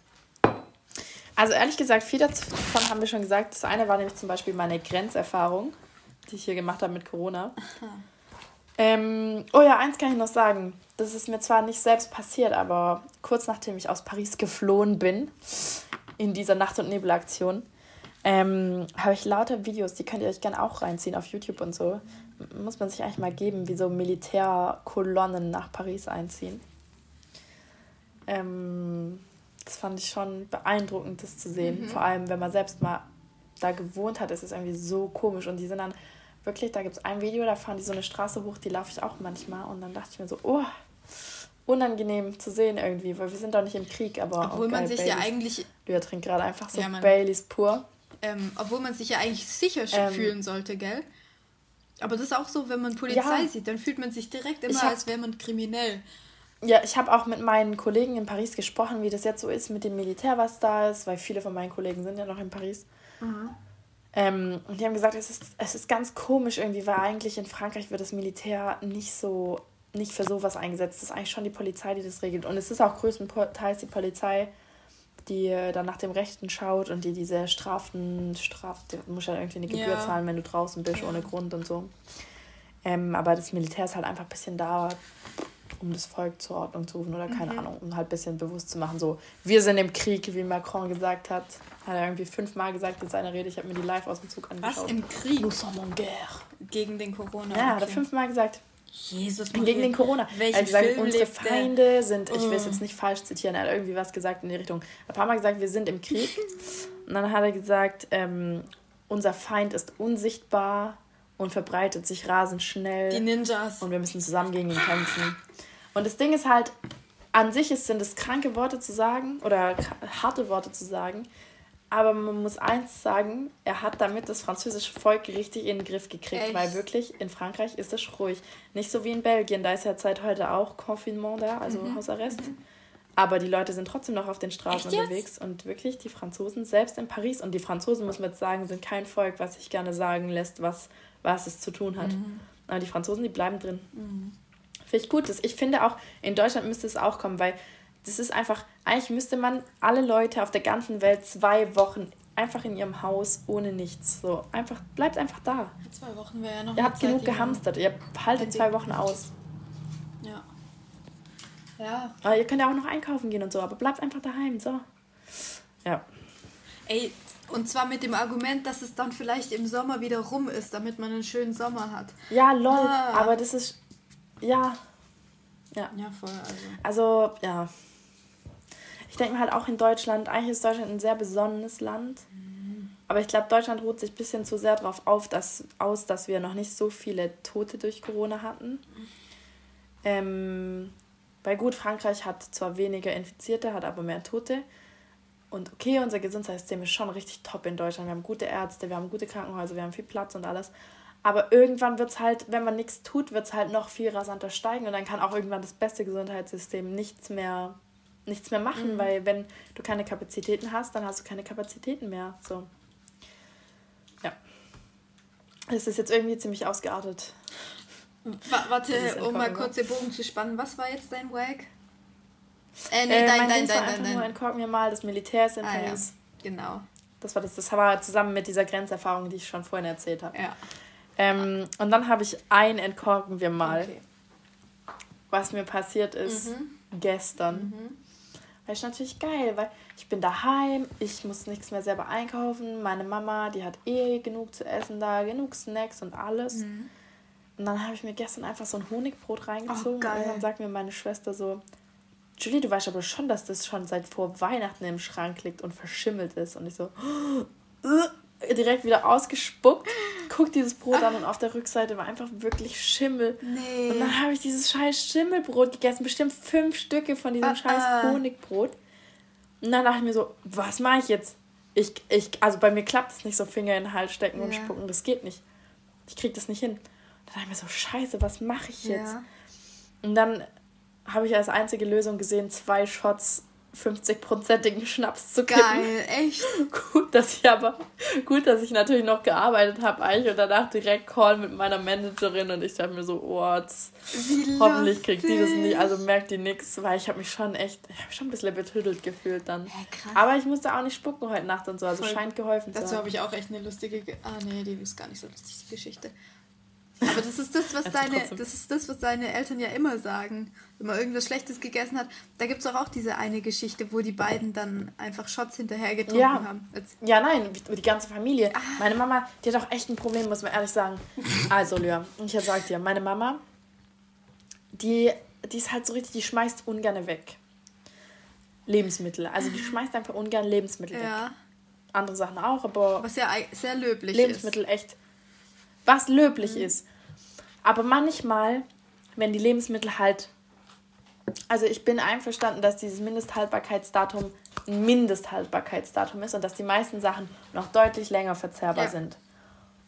Also ehrlich gesagt, viel davon haben wir schon gesagt. Das eine war nämlich zum Beispiel meine Grenzerfahrung, die ich hier gemacht habe mit Corona. Ähm, oh ja, eins kann ich noch sagen. Das ist mir zwar nicht selbst passiert, aber kurz nachdem ich aus Paris geflohen bin, in dieser Nacht- und Nebelaktion, ähm, habe ich lauter Videos, die könnt ihr euch gerne auch reinziehen auf YouTube und so. Muss man sich eigentlich mal geben, wie so Militärkolonnen nach Paris einziehen. Ähm, das fand ich schon beeindruckend, das zu sehen. Mhm. Vor allem, wenn man selbst mal da gewohnt hat, ist es irgendwie so komisch. Und die sind dann wirklich, da gibt es ein Video, da fahren die so eine Straße hoch, die laufe ich auch manchmal. Und dann dachte ich mir so, oh, unangenehm zu sehen irgendwie, weil wir sind doch nicht im Krieg, aber Obwohl man sich Baileys. ja eigentlich... Du trinkt gerade einfach so ja, Baileys pur. Ähm, obwohl man sich ja eigentlich sicher ähm, fühlen sollte, gell? Aber das ist auch so, wenn man Polizei ja, sieht, dann fühlt man sich direkt immer, hab, als wäre man kriminell. Ja, ich habe auch mit meinen Kollegen in Paris gesprochen, wie das jetzt so ist mit dem Militär, was da ist, weil viele von meinen Kollegen sind ja noch in Paris. Mhm. Ähm, und die haben gesagt, es ist, es ist ganz komisch irgendwie, weil eigentlich in Frankreich wird das Militär nicht so, nicht für sowas eingesetzt. Das ist eigentlich schon die Polizei, die das regelt. Und es ist auch größtenteils die Polizei, die äh, dann nach dem Rechten schaut und die diese Strafen straft. Du musst ja irgendwie eine Gebühr ja. zahlen, wenn du draußen bist, ohne Grund und so. Ähm, aber das Militär ist halt einfach ein bisschen da, um das Volk zur Ordnung zu rufen oder keine mhm. Ahnung, um halt ein bisschen bewusst zu machen, so, wir sind im Krieg, wie Macron gesagt hat. Hat er irgendwie fünfmal gesagt in seiner Rede, ich habe mir die live aus dem Zug angeschaut. Was, im Krieg? Nous sommes en guerre. Gegen den Corona. Ja, okay. hat er fünfmal gesagt. Jesus, gegen den Corona. Er hat gesagt, unsere Feinde sind, ich will es oh. jetzt nicht falsch zitieren, er hat irgendwie was gesagt in die Richtung. Ein paar Mal gesagt, wir sind im Krieg. Und dann hat er gesagt, ähm, unser Feind ist unsichtbar und verbreitet sich rasend schnell. Die Ninjas. Und wir müssen zusammen gegen ihn kämpfen. Und das Ding ist halt, an sich ist, sind es kranke Worte zu sagen oder harte Worte zu sagen. Aber man muss eins sagen, er hat damit das französische Volk richtig in den Griff gekriegt, Echt? weil wirklich in Frankreich ist es ruhig. Nicht so wie in Belgien, da ist ja seit heute auch Confinement da, also mhm. Hausarrest. Mhm. Aber die Leute sind trotzdem noch auf den Straßen unterwegs und wirklich die Franzosen, selbst in Paris, und die Franzosen, muss man jetzt sagen, sind kein Volk, was sich gerne sagen lässt, was, was es zu tun hat. Mhm. Aber die Franzosen, die bleiben drin. Mhm. Finde ich gut. Ich finde auch, in Deutschland müsste es auch kommen, weil das ist einfach, eigentlich müsste man alle Leute auf der ganzen Welt zwei Wochen einfach in ihrem Haus ohne nichts. So, einfach, bleibt einfach da. Zwei Wochen wäre ja noch. Ihr habt genug gehamstert, ihr haltet zwei Wochen aus. Ja. Ja. Aber ihr könnt ja auch noch einkaufen gehen und so, aber bleibt einfach daheim, so. Ja. Ey, und zwar mit dem Argument, dass es dann vielleicht im Sommer wieder rum ist, damit man einen schönen Sommer hat. Ja, lol, ah. aber das ist. Ja. Ja. Ja, voll. Also, also ja ich denke mir halt auch in Deutschland, eigentlich ist Deutschland ein sehr besonnenes Land. Aber ich glaube, Deutschland ruht sich ein bisschen zu sehr darauf auf, dass, aus, dass wir noch nicht so viele Tote durch Corona hatten. Ähm, weil gut, Frankreich hat zwar weniger Infizierte, hat aber mehr Tote. Und okay, unser Gesundheitssystem ist schon richtig top in Deutschland. Wir haben gute Ärzte, wir haben gute Krankenhäuser, wir haben viel Platz und alles. Aber irgendwann wird es halt, wenn man nichts tut, wird es halt noch viel rasanter steigen und dann kann auch irgendwann das beste Gesundheitssystem nichts mehr nichts mehr machen, mhm. weil wenn du keine Kapazitäten hast, dann hast du keine Kapazitäten mehr. So. Ja. Es ist jetzt irgendwie ziemlich ausgeartet. warte, um mal kurz den Bogen zu spannen, was war jetzt dein Wag? Äh, nee, äh, dein, dein, dein, dein, dein. Nur entkorken wir mal, das Militär ist in ah, Paris. Ja. Genau. Das war das, das war zusammen mit dieser Grenzerfahrung, die ich schon vorhin erzählt habe. Ja. Ähm, und dann habe ich ein entkorken wir mal, okay. was mir passiert ist mhm. gestern. Mhm. Das ist natürlich geil, weil ich bin daheim, ich muss nichts mehr selber einkaufen. Meine Mama, die hat eh genug zu essen da, genug Snacks und alles. Mhm. Und dann habe ich mir gestern einfach so ein Honigbrot reingezogen. Oh, und dann sagt mir meine Schwester so, Julie, du weißt aber schon, dass das schon seit vor Weihnachten im Schrank liegt und verschimmelt ist. Und ich so, *gasps* äh, direkt wieder ausgespuckt, *laughs* guck dieses Brot an und auf der Rückseite war einfach wirklich Schimmel. Nee. Und dann habe ich dieses scheiß Schimmelbrot gegessen, bestimmt fünf Stücke von diesem ah, scheiß ah. Honigbrot. Und dann dachte ich mir so, was mache ich jetzt? Ich, ich, also bei mir klappt es nicht so, Finger in den Hals stecken ja. und spucken, das geht nicht. Ich kriege das nicht hin. Und dann dachte ich mir so, scheiße, was mache ich jetzt? Ja. Und dann habe ich als einzige Lösung gesehen, zwei Shots 50-prozentigen Schnaps zu kippen. Geil, echt. *laughs* Gut, dass ich aber, gut, dass ich natürlich noch gearbeitet habe eigentlich und danach direkt Call mit meiner Managerin und ich dachte mir so, oh, das, hoffentlich kriegt die das nicht, also merkt die nichts, weil ich habe mich schon echt, ich habe schon ein bisschen betüdelt gefühlt dann. Ja, krass. Aber ich musste auch nicht spucken heute Nacht und so, also Voll. scheint geholfen zu haben. Dazu habe ich auch echt eine lustige, ah nee, die ist gar nicht so lustig, die Geschichte. Aber das ist das, was deine, das ist das, was deine Eltern ja immer sagen. Wenn man irgendwas Schlechtes gegessen hat. Da gibt es auch, auch diese eine Geschichte, wo die beiden dann einfach Shots hinterher getrunken ja. haben. Jetzt. Ja, nein, die ganze Familie. Ah. Meine Mama, die hat auch echt ein Problem, muss man ehrlich sagen. *laughs* Also, Lyra, ich sag dir, meine Mama, die, die ist halt so richtig, die schmeißt ungern weg. Lebensmittel. Also die schmeißt einfach ungern Lebensmittel ja. weg. Andere Sachen auch, aber. Was ja sehr löblich Lebensmittel ist. echt. Was löblich mhm. ist. Aber manchmal, wenn die Lebensmittel halt. Also ich bin einverstanden, dass dieses Mindesthaltbarkeitsdatum ein Mindesthaltbarkeitsdatum ist und dass die meisten Sachen noch deutlich länger verzehrbar ja. sind.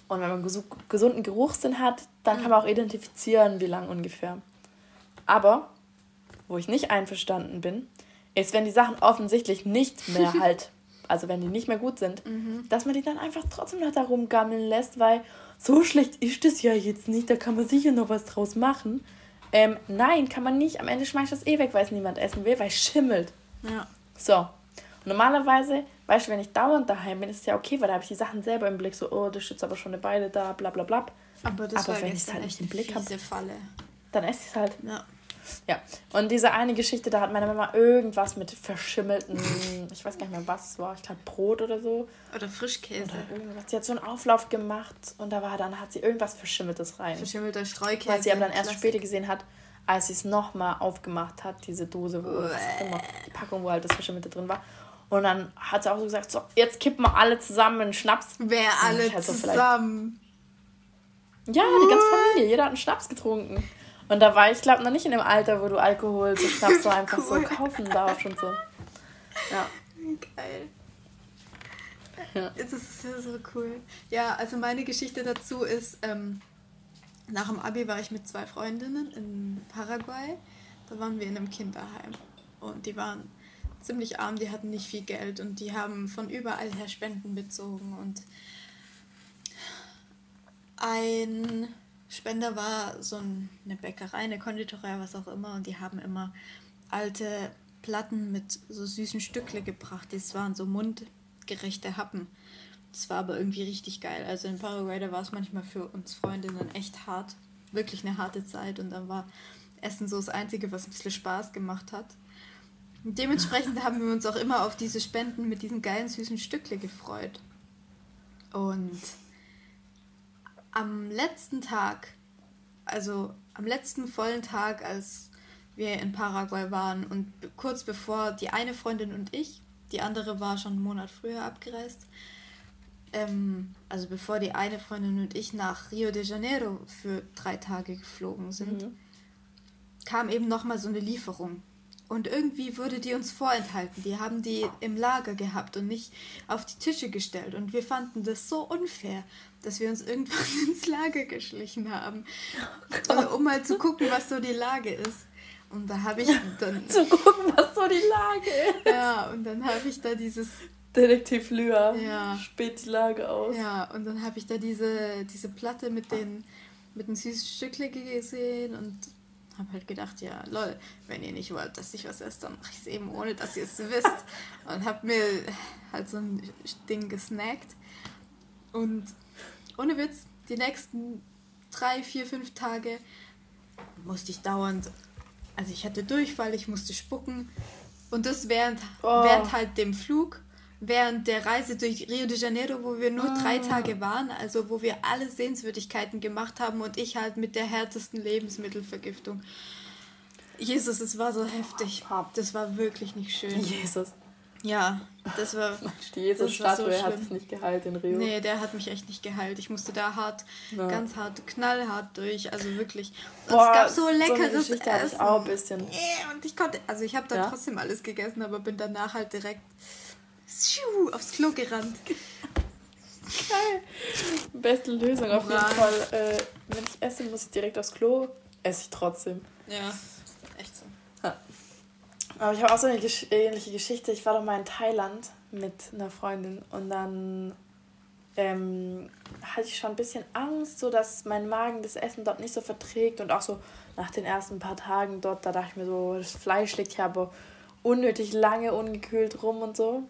Und wenn man gesunden Geruchssinn hat, dann kann man auch identifizieren, wie lang ungefähr. Aber, wo ich nicht einverstanden bin, ist, wenn die Sachen offensichtlich nicht mehr *laughs* halt, also wenn die nicht mehr gut sind, mhm. dass man die dann einfach trotzdem noch da rumgammeln lässt, weil, so schlecht ist das ja jetzt nicht, da kann man sicher noch was draus machen. Ähm, nein, kann man nicht. Am Ende schmeißt das eh weg, weil es niemand essen will, weil es schimmelt. Ja. So. Und normalerweise, weißt du, wenn ich dauernd daheim bin, ist es ja okay, weil da habe ich die Sachen selber im Blick, so, oh, das steht aber schon eine Beile da, bla bla bla. Aber das Aber war wenn ich es halt nicht im Blick habe, dann esse ich es halt. Ja. Ja, und diese eine Geschichte, da hat meine Mama irgendwas mit verschimmelten, ich weiß gar nicht mehr, was es war, ich glaube Brot oder so. Oder Frischkäse. Oder irgendwas. Sie hat so einen Auflauf gemacht und da war dann, hat sie irgendwas Verschimmeltes rein. Verschimmelter Streukäse. Was sie aber dann erst Klassik. später gesehen hat, als sie es nochmal aufgemacht hat, diese Dose, wo immer, die Packung, wo halt das Verschimmelte drin war. Und dann hat sie auch so gesagt, so, jetzt kippen wir alle zusammen einen Schnaps. Wer alle halt so zusammen? Ja, die ganze Familie, jeder hat einen Schnaps getrunken. Und da war ich, glaube noch nicht in dem Alter, wo du Alkohol, so Schnaps so einfach cool. so kaufen darfst und so. Ja. Geil. Ja. Das ist ja so cool. Ja, also meine Geschichte dazu ist, ähm, nach dem Abi war ich mit zwei Freundinnen in Paraguay. Da waren wir in einem Kinderheim. Und die waren ziemlich arm, die hatten nicht viel Geld und die haben von überall her Spenden bezogen. Und ein Spender war so eine Bäckerei, eine Konditorei, was auch immer. Und die haben immer alte Platten mit so süßen Stückle gebracht. Das waren so mundgerechte Happen. Das war aber irgendwie richtig geil. Also in Paraguay, da war es manchmal für uns Freundinnen echt hart. Wirklich eine harte Zeit. Und dann war Essen so das Einzige, was ein bisschen Spaß gemacht hat. Und dementsprechend haben wir uns auch immer auf diese Spenden mit diesen geilen süßen Stückle gefreut. Und am letzten Tag, also am letzten vollen Tag, als wir in Paraguay waren und kurz bevor die eine Freundin und ich, die andere war schon einen Monat früher abgereist, ähm, also bevor die eine Freundin und ich nach Rio de Janeiro für drei Tage geflogen sind, mhm. kam eben nochmal so eine Lieferung. Und irgendwie wurde die uns vorenthalten. Die haben die im Lager gehabt und nicht auf die Tische gestellt. Und wir fanden das so unfair, dass wir uns irgendwann *laughs* ins Lager geschlichen haben, oh um mal zu gucken, was so die Lage ist. Und da habe ich *laughs* dann. zu gucken, was so die Lage ist. Ja, und dann habe ich da dieses Detektiv Lüa ja. spielt die Lage aus. Ja, und dann habe ich da diese, diese Platte mit den, mit den süßen Stückchen gesehen und habe halt gedacht, ja, lol, wenn ihr nicht wollt, dass ich was esse, dann mache ich es eben, ohne dass ihr es wisst. *laughs* und habe mir halt so ein Ding gesnackt. Und ohne Witz, die nächsten drei, vier, fünf Tage musste ich dauernd, also ich hatte Durchfall, ich musste spucken. Und das während, oh. während halt dem Flug während der Reise durch Rio de Janeiro, wo wir nur ah. drei Tage waren, also wo wir alle Sehenswürdigkeiten gemacht haben und ich halt mit der härtesten Lebensmittelvergiftung. Jesus, es war so heftig. Das war wirklich nicht schön. Jesus. Ja, das war. *laughs* Die Jesus-Statue so hat dich nicht geheilt in Rio. Nee, der hat mich echt nicht geheilt. Ich musste da hart, ja. ganz hart, knallhart durch. Also wirklich. Und Boah, es gab so leckeres so Essen. Ich auch ein bisschen. Und ich konnte, also ich habe dann ja? trotzdem alles gegessen, aber bin danach halt direkt aufs Klo gerannt. Geil. Beste Lösung auf jeden Fall. Äh, wenn ich esse, muss ich direkt aufs Klo. Esse ich trotzdem. Ja, echt so. Ja. Aber ich habe auch so eine gesch ähnliche Geschichte. Ich war doch mal in Thailand mit einer Freundin und dann ähm, hatte ich schon ein bisschen Angst, so dass mein Magen das Essen dort nicht so verträgt und auch so nach den ersten paar Tagen dort, da dachte ich mir so, das Fleisch liegt hier aber unnötig lange ungekühlt rum und so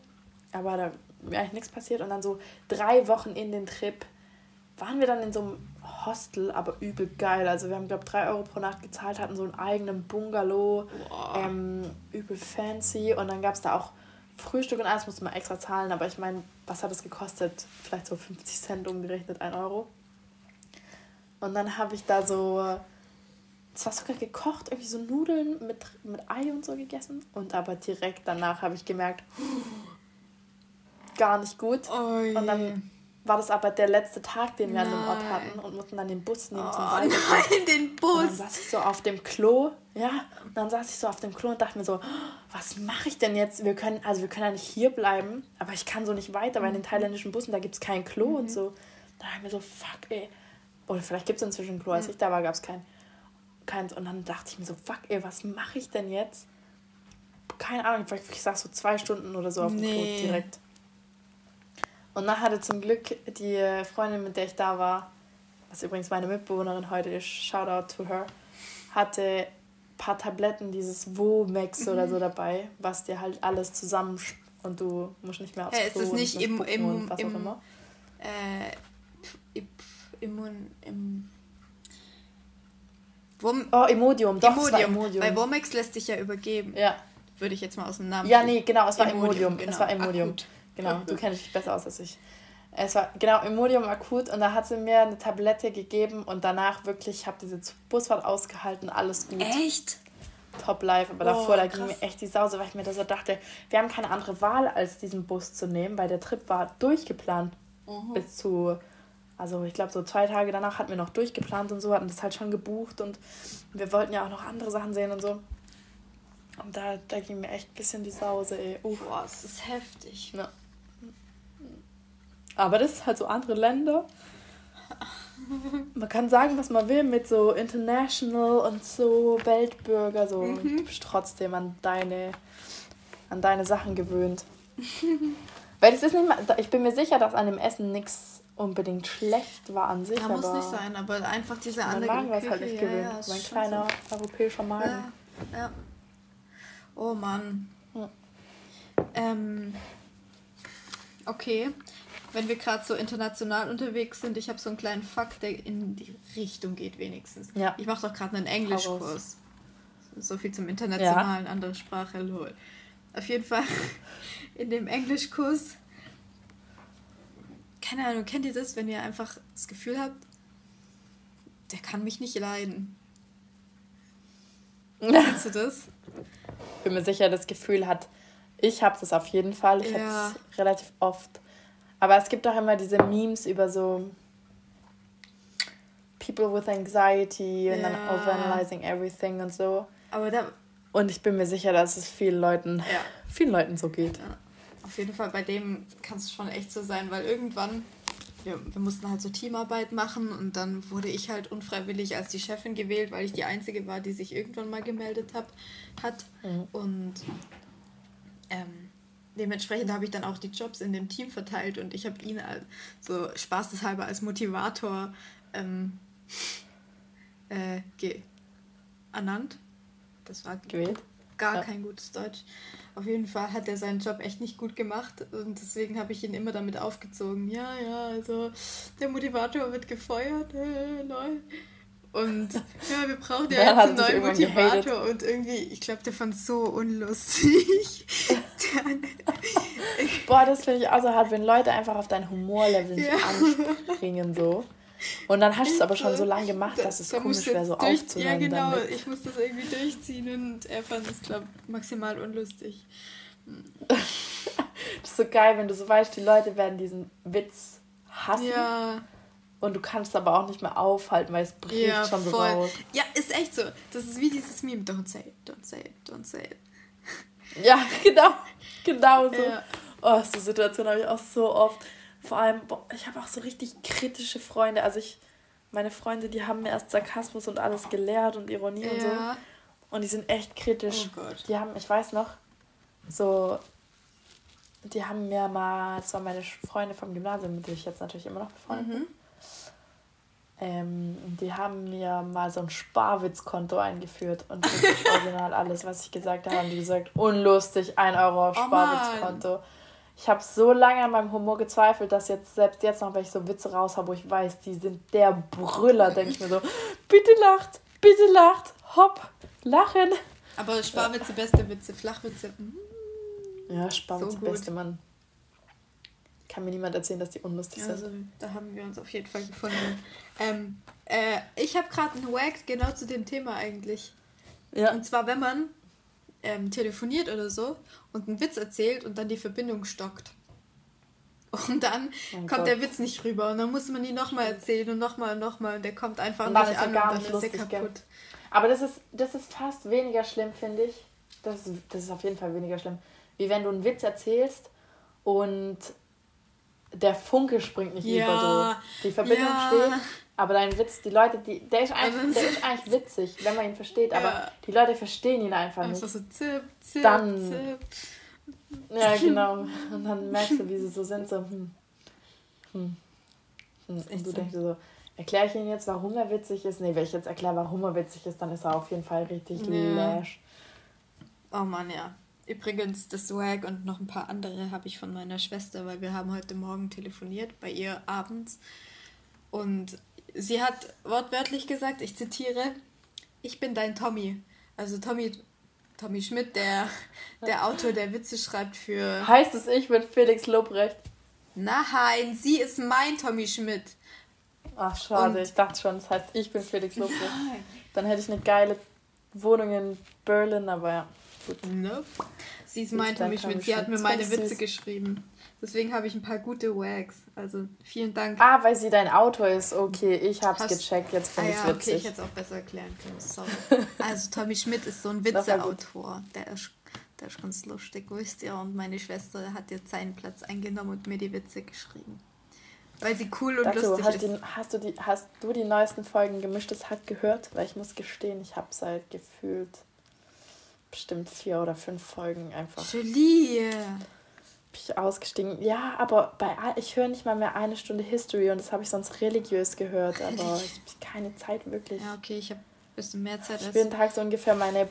aber da wäre eigentlich nichts passiert. Und dann so drei Wochen in den Trip waren wir dann in so einem Hostel, aber übel geil. Also wir haben, glaube ich, drei Euro pro Nacht gezahlt, hatten so einen eigenen Bungalow, ähm, übel fancy. Und dann gab es da auch Frühstück und alles musste man extra zahlen. Aber ich meine, was hat es gekostet? Vielleicht so 50 Cent umgerechnet, ein Euro. Und dann habe ich da so, es war sogar gekocht, irgendwie so Nudeln mit, mit Ei und so gegessen. Und aber direkt danach habe ich gemerkt, gar nicht gut. Oh und dann war das aber der letzte Tag, den wir nein. an dem Ort hatten und mussten dann den Bus nehmen oh, zum Wald. Nein, den Bus! Und dann saß ich so auf dem Klo, ja, und dann saß ich so auf dem Klo und dachte mir so, was mache ich denn jetzt? Wir können, also wir können ja nicht hier bleiben, aber ich kann so nicht weiter, weil in den mhm. thailändischen Bussen, da gibt es kein Klo mhm. und so. Da dachte ich mir so, fuck, ey. Oder vielleicht gibt es inzwischen ein Klo, als mhm. ich da war, gab es kein, keins. Und dann dachte ich mir so, fuck, ey, was mache ich denn jetzt? Keine Ahnung, ich saß so zwei Stunden oder so auf dem nee. Klo direkt. Und dann hatte zum Glück die Freundin, mit der ich da war, was übrigens meine Mitbewohnerin heute ist, Shoutout to her, hatte ein paar Tabletten, dieses Womex oder so mhm. dabei, was dir halt alles zusammen und du musst nicht mehr aufs Klo ist es nicht im, im, was im, auch immer. Äh, Immun, im Wom oh, Imodium, doch, Imodium. Es Imodium. Bei Womex lässt sich ja übergeben. Ja. Würde ich jetzt mal aus dem Namen Ja, nee, genau, es war Imodium. Genau. Es war Imodium. Akut. Genau, du kennst dich besser aus als ich. Es war genau Imodium akut und da hat sie mir eine Tablette gegeben und danach wirklich, ich habe diese Busfahrt ausgehalten, alles gut. Echt? Top Life, aber oh, davor, da ging mir echt die Sause, weil ich mir da so dachte, wir haben keine andere Wahl, als diesen Bus zu nehmen, weil der Trip war durchgeplant. Mhm. Bis zu, also ich glaube, so zwei Tage danach hatten wir noch durchgeplant und so, hatten das halt schon gebucht und wir wollten ja auch noch andere Sachen sehen und so. Und da, da ging mir echt ein bisschen die Sause, ey. Uh. Boah, das ist heftig. Ja. Aber das ist halt so andere Länder. Man kann sagen, was man will mit so international und so Weltbürger, so mhm. du bist trotzdem an deine, an deine Sachen gewöhnt. *laughs* Weil es ist nicht mal, ich bin mir sicher, dass an dem Essen nichts unbedingt schlecht war an sich. Ja, muss nicht sein, aber einfach diese andere Magen war es halt nicht gewöhnt. Ja, ja, mein kleiner so. europäischer Magen. Ja, ja. Oh Mann. Ja. Ähm, okay wenn wir gerade so international unterwegs sind, ich habe so einen kleinen Fakt, der in die Richtung geht wenigstens. Ja. Ich mache doch gerade einen Englischkurs. So viel zum internationalen, ja. andere Sprache, lol. Auf jeden Fall *laughs* in dem Englischkurs, keine Ahnung, kennt ihr das, wenn ihr einfach das Gefühl habt, der kann mich nicht leiden? Kennst du das? Ich *laughs* bin mir sicher, das Gefühl hat, ich habe das auf jeden Fall. Ich ja. habe es relativ oft aber es gibt auch immer diese Memes über so People with Anxiety und ja. dann overanalyzing everything und so. Aber da und ich bin mir sicher, dass es vielen Leuten, ja. *laughs* vielen Leuten so geht. Ja. Auf jeden Fall bei dem kann es schon echt so sein, weil irgendwann, wir, wir mussten halt so Teamarbeit machen und dann wurde ich halt unfreiwillig als die Chefin gewählt, weil ich die Einzige war, die sich irgendwann mal gemeldet hab, hat. Mhm. Und ähm, dementsprechend habe ich dann auch die Jobs in dem Team verteilt und ich habe ihn als, so spaßeshalber als Motivator ähm, äh, ernannt. Das war gewählt. Gar ja. kein gutes Deutsch. Auf jeden Fall hat er seinen Job echt nicht gut gemacht und deswegen habe ich ihn immer damit aufgezogen. Ja, ja, also der Motivator wird gefeuert, äh, lol. Und ja, wir brauchen ja jetzt einen neuen Motivator. Gehatet. Und irgendwie, ich glaube, der fand es so unlustig. *laughs* *laughs* Boah, das finde ich auch so hart, wenn Leute einfach auf dein Humorlevel nicht ja. anspringen so. Und dann hast du es aber schon so lange gemacht, dass es da komisch wäre, so durch, aufzuhören. Ja, genau. Damit. Ich muss das irgendwie durchziehen und er fand es, glaube ich, maximal unlustig. *laughs* das ist so geil, wenn du so weißt, die Leute werden diesen Witz hassen. Ja. Und du kannst aber auch nicht mehr aufhalten, weil es bricht ja, schon so raus. Ja, ist echt so. Das ist wie dieses Meme. Don't say it, don't say it, don't say it. Ja, *laughs* genau. *laughs* Genau so. Ja. Oh, so Situation habe ich auch so oft. Vor allem, boah, ich habe auch so richtig kritische Freunde. Also ich, meine Freunde, die haben mir erst Sarkasmus und alles gelehrt und Ironie ja. und so. Und die sind echt kritisch. Oh Gott. Die haben, ich weiß noch, so, die haben mir mal, das waren meine Freunde vom Gymnasium, mit denen ich jetzt natürlich immer noch befreundet bin. Mhm. Ähm, die haben mir mal so ein Sparwitzkonto eingeführt und das *laughs* ist original alles, was ich gesagt habe, haben die gesagt, unlustig, ein Euro auf oh Sparwitzkonto. ich habe so lange an meinem Humor gezweifelt, dass jetzt selbst jetzt noch, wenn ich so Witze raus habe, wo ich weiß, die sind der Brüller, denke ich mir so, *laughs* bitte lacht, bitte lacht, hopp, lachen. Aber Sparwitze, beste Witze, Flachwitze. Mm. Ja, Sparwitze, so beste Mann kann mir niemand erzählen, dass die unlustig also, sind. Da haben wir uns auf jeden Fall gefunden. ähm, äh, ich habe gerade einen Wack genau zu dem Thema eigentlich. Ja. Und zwar, wenn man ähm, telefoniert oder so und einen Witz erzählt und dann die Verbindung stockt. Und dann oh kommt Gott. der Witz nicht rüber und dann muss man ihn nochmal erzählen und nochmal und nochmal und der kommt einfach und nicht an und dann ist er kaputt. Gell? Aber das ist, das ist fast weniger schlimm, finde ich. Das ist, das ist auf jeden Fall weniger schlimm. Wie wenn du einen Witz erzählst und der Funke springt nicht ja, über so. Die Verbindung ja. steht, aber dein Witz, die Leute, die, der, ist eigentlich, also der ist eigentlich witzig, wenn man ihn versteht, aber ja. die Leute verstehen ihn einfach nicht. So zip, zip, dann, zip. Ja, *laughs* genau. Und dann merkst du, wie sie so sind, so, hm, hm, hm. Und du denkst so, erkläre ich ihnen jetzt, warum er witzig ist? Nee, wenn ich jetzt erkläre, warum er witzig ist, dann ist er auf jeden Fall richtig ja. lash. Oh Mann, ja. Übrigens, das Swag und noch ein paar andere habe ich von meiner Schwester, weil wir haben heute Morgen telefoniert, bei ihr abends. Und sie hat wortwörtlich gesagt, ich zitiere, ich bin dein Tommy. Also Tommy, Tommy Schmidt, der, der Autor, der Witze schreibt für. Heißt es, ich bin Felix Lobrecht? Nein, sie ist mein Tommy Schmidt. Ach, schade. Und ich dachte schon, das heißt, ich bin Felix Lobrecht. Dann hätte ich eine geile Wohnung in Berlin, aber ja. Gut. Nope. Sie ist mein Tommy Schmidt. Sie hat mir meine Witze geschrieben. Deswegen habe ich ein paar gute Wags. Also vielen Dank. Ah, weil sie dein Auto ist. Okay, ich habe es gecheckt. Jetzt finde ah, ich es ja, witzig. Okay, ich hätte es auch besser erklären können. Sorry. *laughs* also Tommy Schmidt ist so ein Witzeautor. Der ist, der ist ganz lustig, wisst ihr. Und meine Schwester hat jetzt seinen Platz eingenommen und mir die Witze geschrieben. Weil sie cool und Dazu, lustig hast ist. Die, hast, du die, hast du die neuesten Folgen Gemischtes Hack gehört? Weil ich muss gestehen, ich habe seit gefühlt bestimmt vier oder fünf Folgen einfach. Julie! ich ausgestiegen. Ja, aber bei ich höre nicht mal mehr eine Stunde History und das habe ich sonst religiös gehört, aber ich habe keine Zeit wirklich. Ja, okay, ich habe ein bisschen mehr Zeit. Ich bin Tag so ungefähr meine,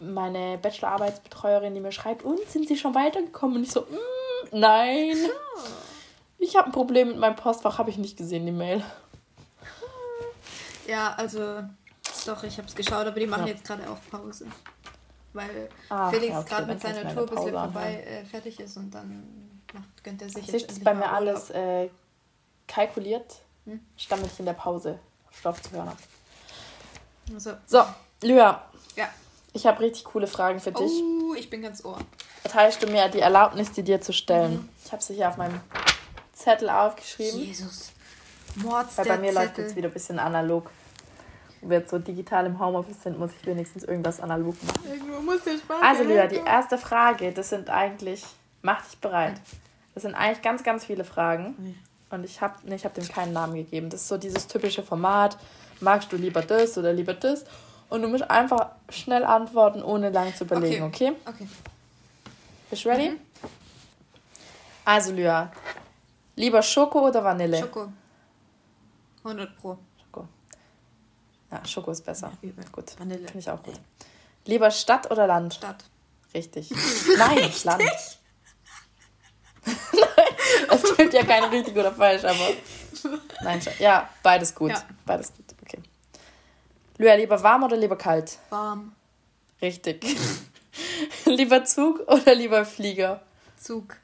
meine Bachelorarbeitsbetreuerin, die mir schreibt, und sind Sie schon weitergekommen? Und ich so, mm, nein. Ich habe ein Problem mit meinem Postfach, habe ich nicht gesehen, die Mail. Ja, also doch, ich habe es geschaut, aber die machen ja. jetzt gerade auch Pause weil Ach, Felix ja, okay, gerade mit seiner Tour bis er vorbei äh, fertig ist und dann macht, gönnt er sich Sicht jetzt ist bei mir alles äh, kalkuliert. Hm? Stand ich in der Pause Stoff zu hören habe. So. so, Lyra. Ja. Ich habe richtig coole Fragen für dich. Oh, ich bin ganz ohr. Erteilst du mir die Erlaubnis, die dir zu stellen? Mhm. Ich habe sie hier auf meinem Zettel aufgeschrieben. Jesus. Mords Weil bei mir Zettel. läuft jetzt wieder ein bisschen analog wir jetzt so digital im Homeoffice sind, muss ich wenigstens irgendwas analog machen. Irgendwo muss der Spaß Also, Lydia, die erste Frage, das sind eigentlich, mach dich bereit. Das sind eigentlich ganz, ganz viele Fragen. Und ich habe nee, hab dem keinen Namen gegeben. Das ist so dieses typische Format. Magst du lieber das oder lieber das? Und du musst einfach schnell antworten, ohne lange zu überlegen, okay? Okay. okay. Bist du ready? Mhm. Also, Lydia, lieber Schoko oder Vanille? Schoko. 100 Pro. Ja, Schoko ist besser. Ja, gut. Vanille. Finde ich auch gut. Lieber Stadt oder Land? Stadt. Richtig. *laughs* Nein, Land. *laughs* es gibt ja kein richtig oder falsch, aber. *laughs* Nein, ja, beides gut. Ja. Beides gut, okay. Lüa, lieber warm oder lieber kalt? Warm. Richtig. lieber Zug oder lieber Flieger? Zug.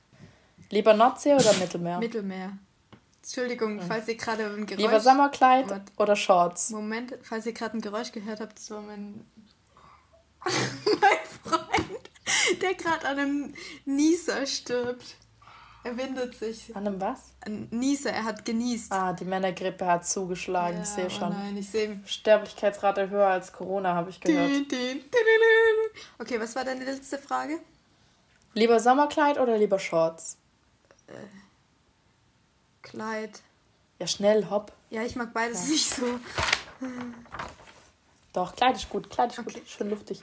Lieber Nordsee oder Mittelmeer? Mittelmeer. Entschuldigung, falls ihr gerade ein Geräusch... Lieber Sommerkleid Moment. oder Shorts? Moment, falls ihr gerade ein Geräusch gehört habt, das war mein... *laughs* mein Freund, der gerade an einem Nieser stirbt. Er windet sich. An einem was? Ein Nieser, er hat genießt. Ah, die Männergrippe hat zugeschlagen, ja, ich sehe schon. Oh nein, ich sehe... Sterblichkeitsrate höher als Corona, habe ich gehört. Okay, was war deine letzte Frage? Lieber Sommerkleid oder lieber Shorts? Äh... Kleid. Ja, schnell, hopp. Ja, ich mag beides ja. nicht so. Doch, Kleid ist gut. Kleid ist okay. gut. Schön luftig.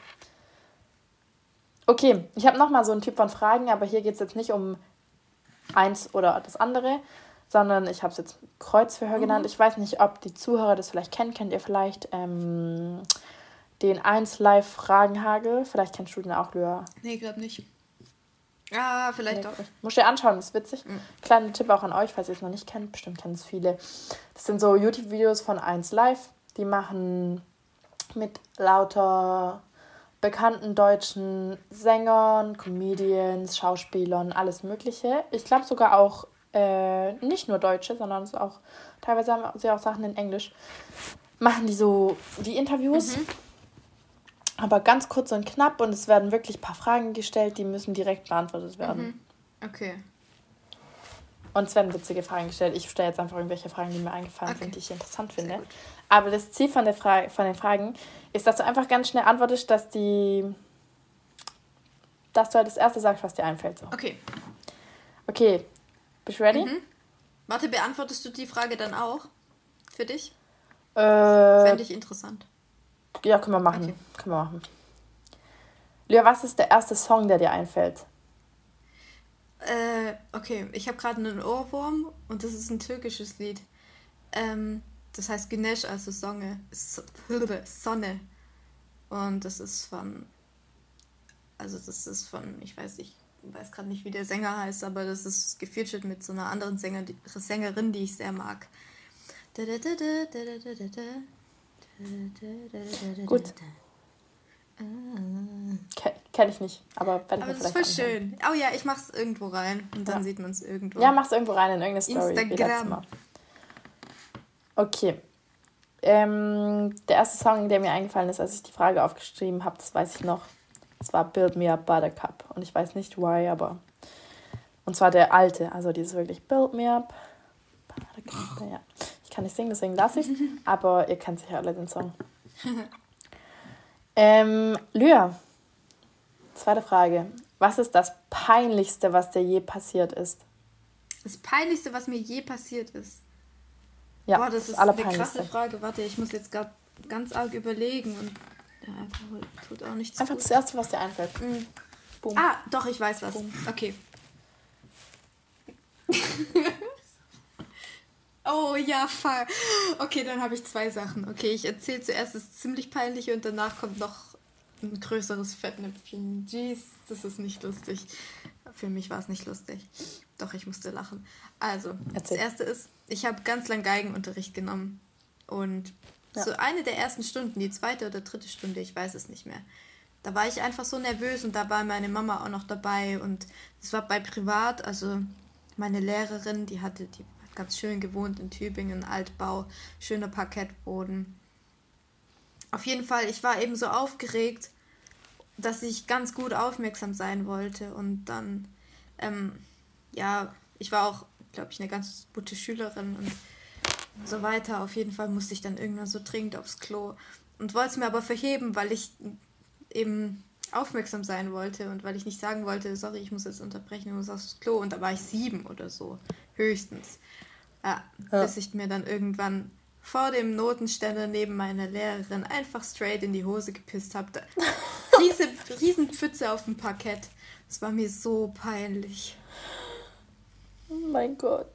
Okay, ich habe nochmal so einen Typ von Fragen, aber hier geht es jetzt nicht um eins oder das andere, sondern ich habe es jetzt Kreuzverhör mhm. genannt. Ich weiß nicht, ob die Zuhörer das vielleicht kennen. Kennt ihr vielleicht ähm, den 1 Live Fragenhagel? Vielleicht kennst du den auch, Lyra. Nee, glaube nicht. Ah, vielleicht doch. Muss dir anschauen, das ist witzig. Mhm. Kleiner Tipp auch an euch, falls ihr es noch nicht kennt. Bestimmt kennen es viele. Das sind so YouTube-Videos von 1 Live. Die machen mit lauter bekannten deutschen Sängern, Comedians, Schauspielern, alles Mögliche. Ich glaube sogar auch äh, nicht nur Deutsche, sondern es auch teilweise haben sie auch Sachen in Englisch. Machen die so die Interviews. Mhm aber ganz kurz und knapp und es werden wirklich ein paar Fragen gestellt, die müssen direkt beantwortet werden. Mhm. Okay. Und es werden witzige Fragen gestellt. Ich stelle jetzt einfach irgendwelche Fragen, die mir eingefallen okay. sind, die ich interessant finde. Aber das Ziel von, der Fra von den Fragen ist, dass du einfach ganz schnell antwortest, dass die. dass du halt das erste sagst, was dir einfällt. So. Okay. Okay. Bist du ready? Mhm. Warte, beantwortest du die Frage dann auch? Für dich? Äh, Fände ich interessant. Ja, können wir machen. Okay. Können wir machen. Lea, was ist der erste Song, der dir einfällt? Äh, okay, ich habe gerade einen Ohrwurm und das ist ein türkisches Lied. Ähm, das heißt Güneş, also Sonne. *laughs* Sonne. Und das ist von. Also, das ist von, ich weiß nicht, ich weiß gerade nicht, wie der Sänger heißt, aber das ist gefeatured mit so einer anderen Sänger, Sängerin, die ich sehr mag. Da, da, da, da, da, da, da, da. Gut. Ken, kenn ich nicht, aber wenn aber das ist voll schön. Oh ja, ich mach's irgendwo rein und dann ja. sieht man es irgendwo. Ja, mach's irgendwo rein in irgendeine Story. Instagram. Okay. Ähm, der erste Song, der mir eingefallen ist, als ich die Frage aufgeschrieben habe, das weiß ich noch. Das war Build Me Up Buttercup. Und ich weiß nicht why, aber. Und zwar der alte, also dieses wirklich Build Me Up Buttercup. Ja. Kann nicht singen, deswegen lasse ich *laughs* Aber ihr kennt sicher alle den Song. Ähm, Lyra, zweite Frage. Was ist das Peinlichste, was dir je passiert ist? Das Peinlichste, was mir je passiert ist? Ja, Boah, das, das ist eine krasse Frage. Warte, ich muss jetzt gerade ganz arg überlegen und ja, einfach tut auch nichts. Einfach gut. das Erste, was dir einfällt. Mhm. Ah, doch, ich weiß was. Boom. Okay. *laughs* Oh ja, voll. Okay, dann habe ich zwei Sachen. Okay, ich erzähle zuerst das ziemlich peinliche und danach kommt noch ein größeres Fettnäpfchen. Jeez, das ist nicht lustig. Für mich war es nicht lustig. Doch, ich musste lachen. Also, Erzähl. das erste ist, ich habe ganz lang Geigenunterricht genommen. Und ja. so eine der ersten Stunden, die zweite oder dritte Stunde, ich weiß es nicht mehr. Da war ich einfach so nervös und da war meine Mama auch noch dabei und es war bei privat, also meine Lehrerin, die hatte, die ganz schön gewohnt in Tübingen, Altbau, schöner Parkettboden. Auf jeden Fall, ich war eben so aufgeregt, dass ich ganz gut aufmerksam sein wollte und dann, ähm, ja, ich war auch, glaube ich, eine ganz gute Schülerin und so weiter. Auf jeden Fall musste ich dann irgendwann so dringend aufs Klo und wollte es mir aber verheben, weil ich eben aufmerksam sein wollte und weil ich nicht sagen wollte, sorry, ich muss jetzt unterbrechen, ich muss aufs Klo. Und da war ich sieben oder so, höchstens. Ja, ja. bis ich mir dann irgendwann vor dem Notenständer neben meiner Lehrerin einfach straight in die Hose gepisst habe. *laughs* Riese, riesen Pfütze auf dem Parkett. Das war mir so peinlich. Oh mein Gott.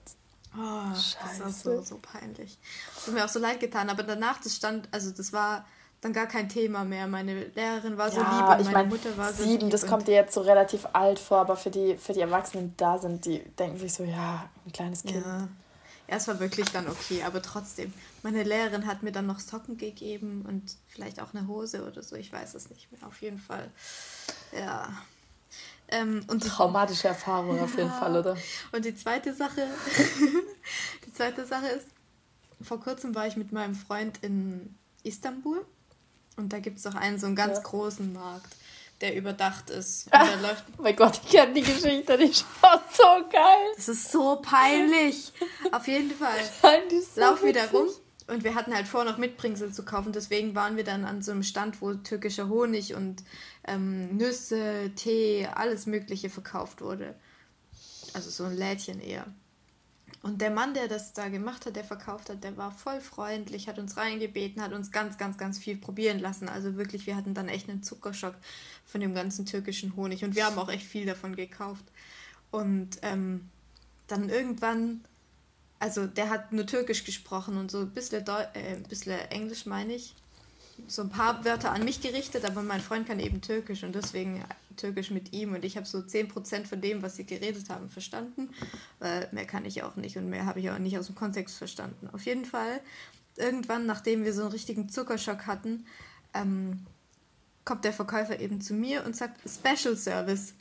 Oh, Scheiße. das war so, so peinlich. Das hat mir auch so leid getan. Aber danach, das stand, also das war dann gar kein Thema mehr. Meine Lehrerin war so ja, lieb und meine mein, Mutter war so sieben, lieb. Das kommt dir jetzt so relativ alt vor, aber für die, für die Erwachsenen, die da sind, die denken sich so, ja, ein kleines Kind. Ja. Ja, es war wirklich dann okay, aber trotzdem. Meine Lehrerin hat mir dann noch Socken gegeben und vielleicht auch eine Hose oder so, ich weiß es nicht mehr. Auf jeden Fall. Ja. Ähm, und Traumatische Erfahrung auf jeden ja. Fall, oder? Und die zweite Sache, *laughs* die zweite Sache ist, vor kurzem war ich mit meinem Freund in Istanbul und da gibt es auch einen so einen ganz ja. großen Markt der überdacht ist. Ah, läuft oh mein Gott, ich kenne die Geschichte, die schaut *laughs* so geil. Das ist so peinlich. Auf jeden Fall. *laughs* So Lauf wieder rum. Und wir hatten halt vor, noch Mitbringsel zu kaufen. Deswegen waren wir dann an so einem Stand, wo türkischer Honig und ähm, Nüsse, Tee, alles Mögliche verkauft wurde. Also so ein Lädchen eher. Und der Mann, der das da gemacht hat, der verkauft hat, der war voll freundlich, hat uns reingebeten, hat uns ganz, ganz, ganz viel probieren lassen. Also wirklich, wir hatten dann echt einen Zuckerschock von dem ganzen türkischen Honig. Und wir haben auch echt viel davon gekauft. Und ähm, dann irgendwann, also der hat nur Türkisch gesprochen und so ein bisschen, Deu äh, ein bisschen Englisch, meine ich so ein paar Wörter an mich gerichtet, aber mein Freund kann eben Türkisch und deswegen Türkisch mit ihm und ich habe so 10% von dem, was sie geredet haben, verstanden, weil mehr kann ich auch nicht und mehr habe ich auch nicht aus dem Kontext verstanden. Auf jeden Fall, irgendwann, nachdem wir so einen richtigen Zuckerschock hatten, ähm, kommt der Verkäufer eben zu mir und sagt Special Service.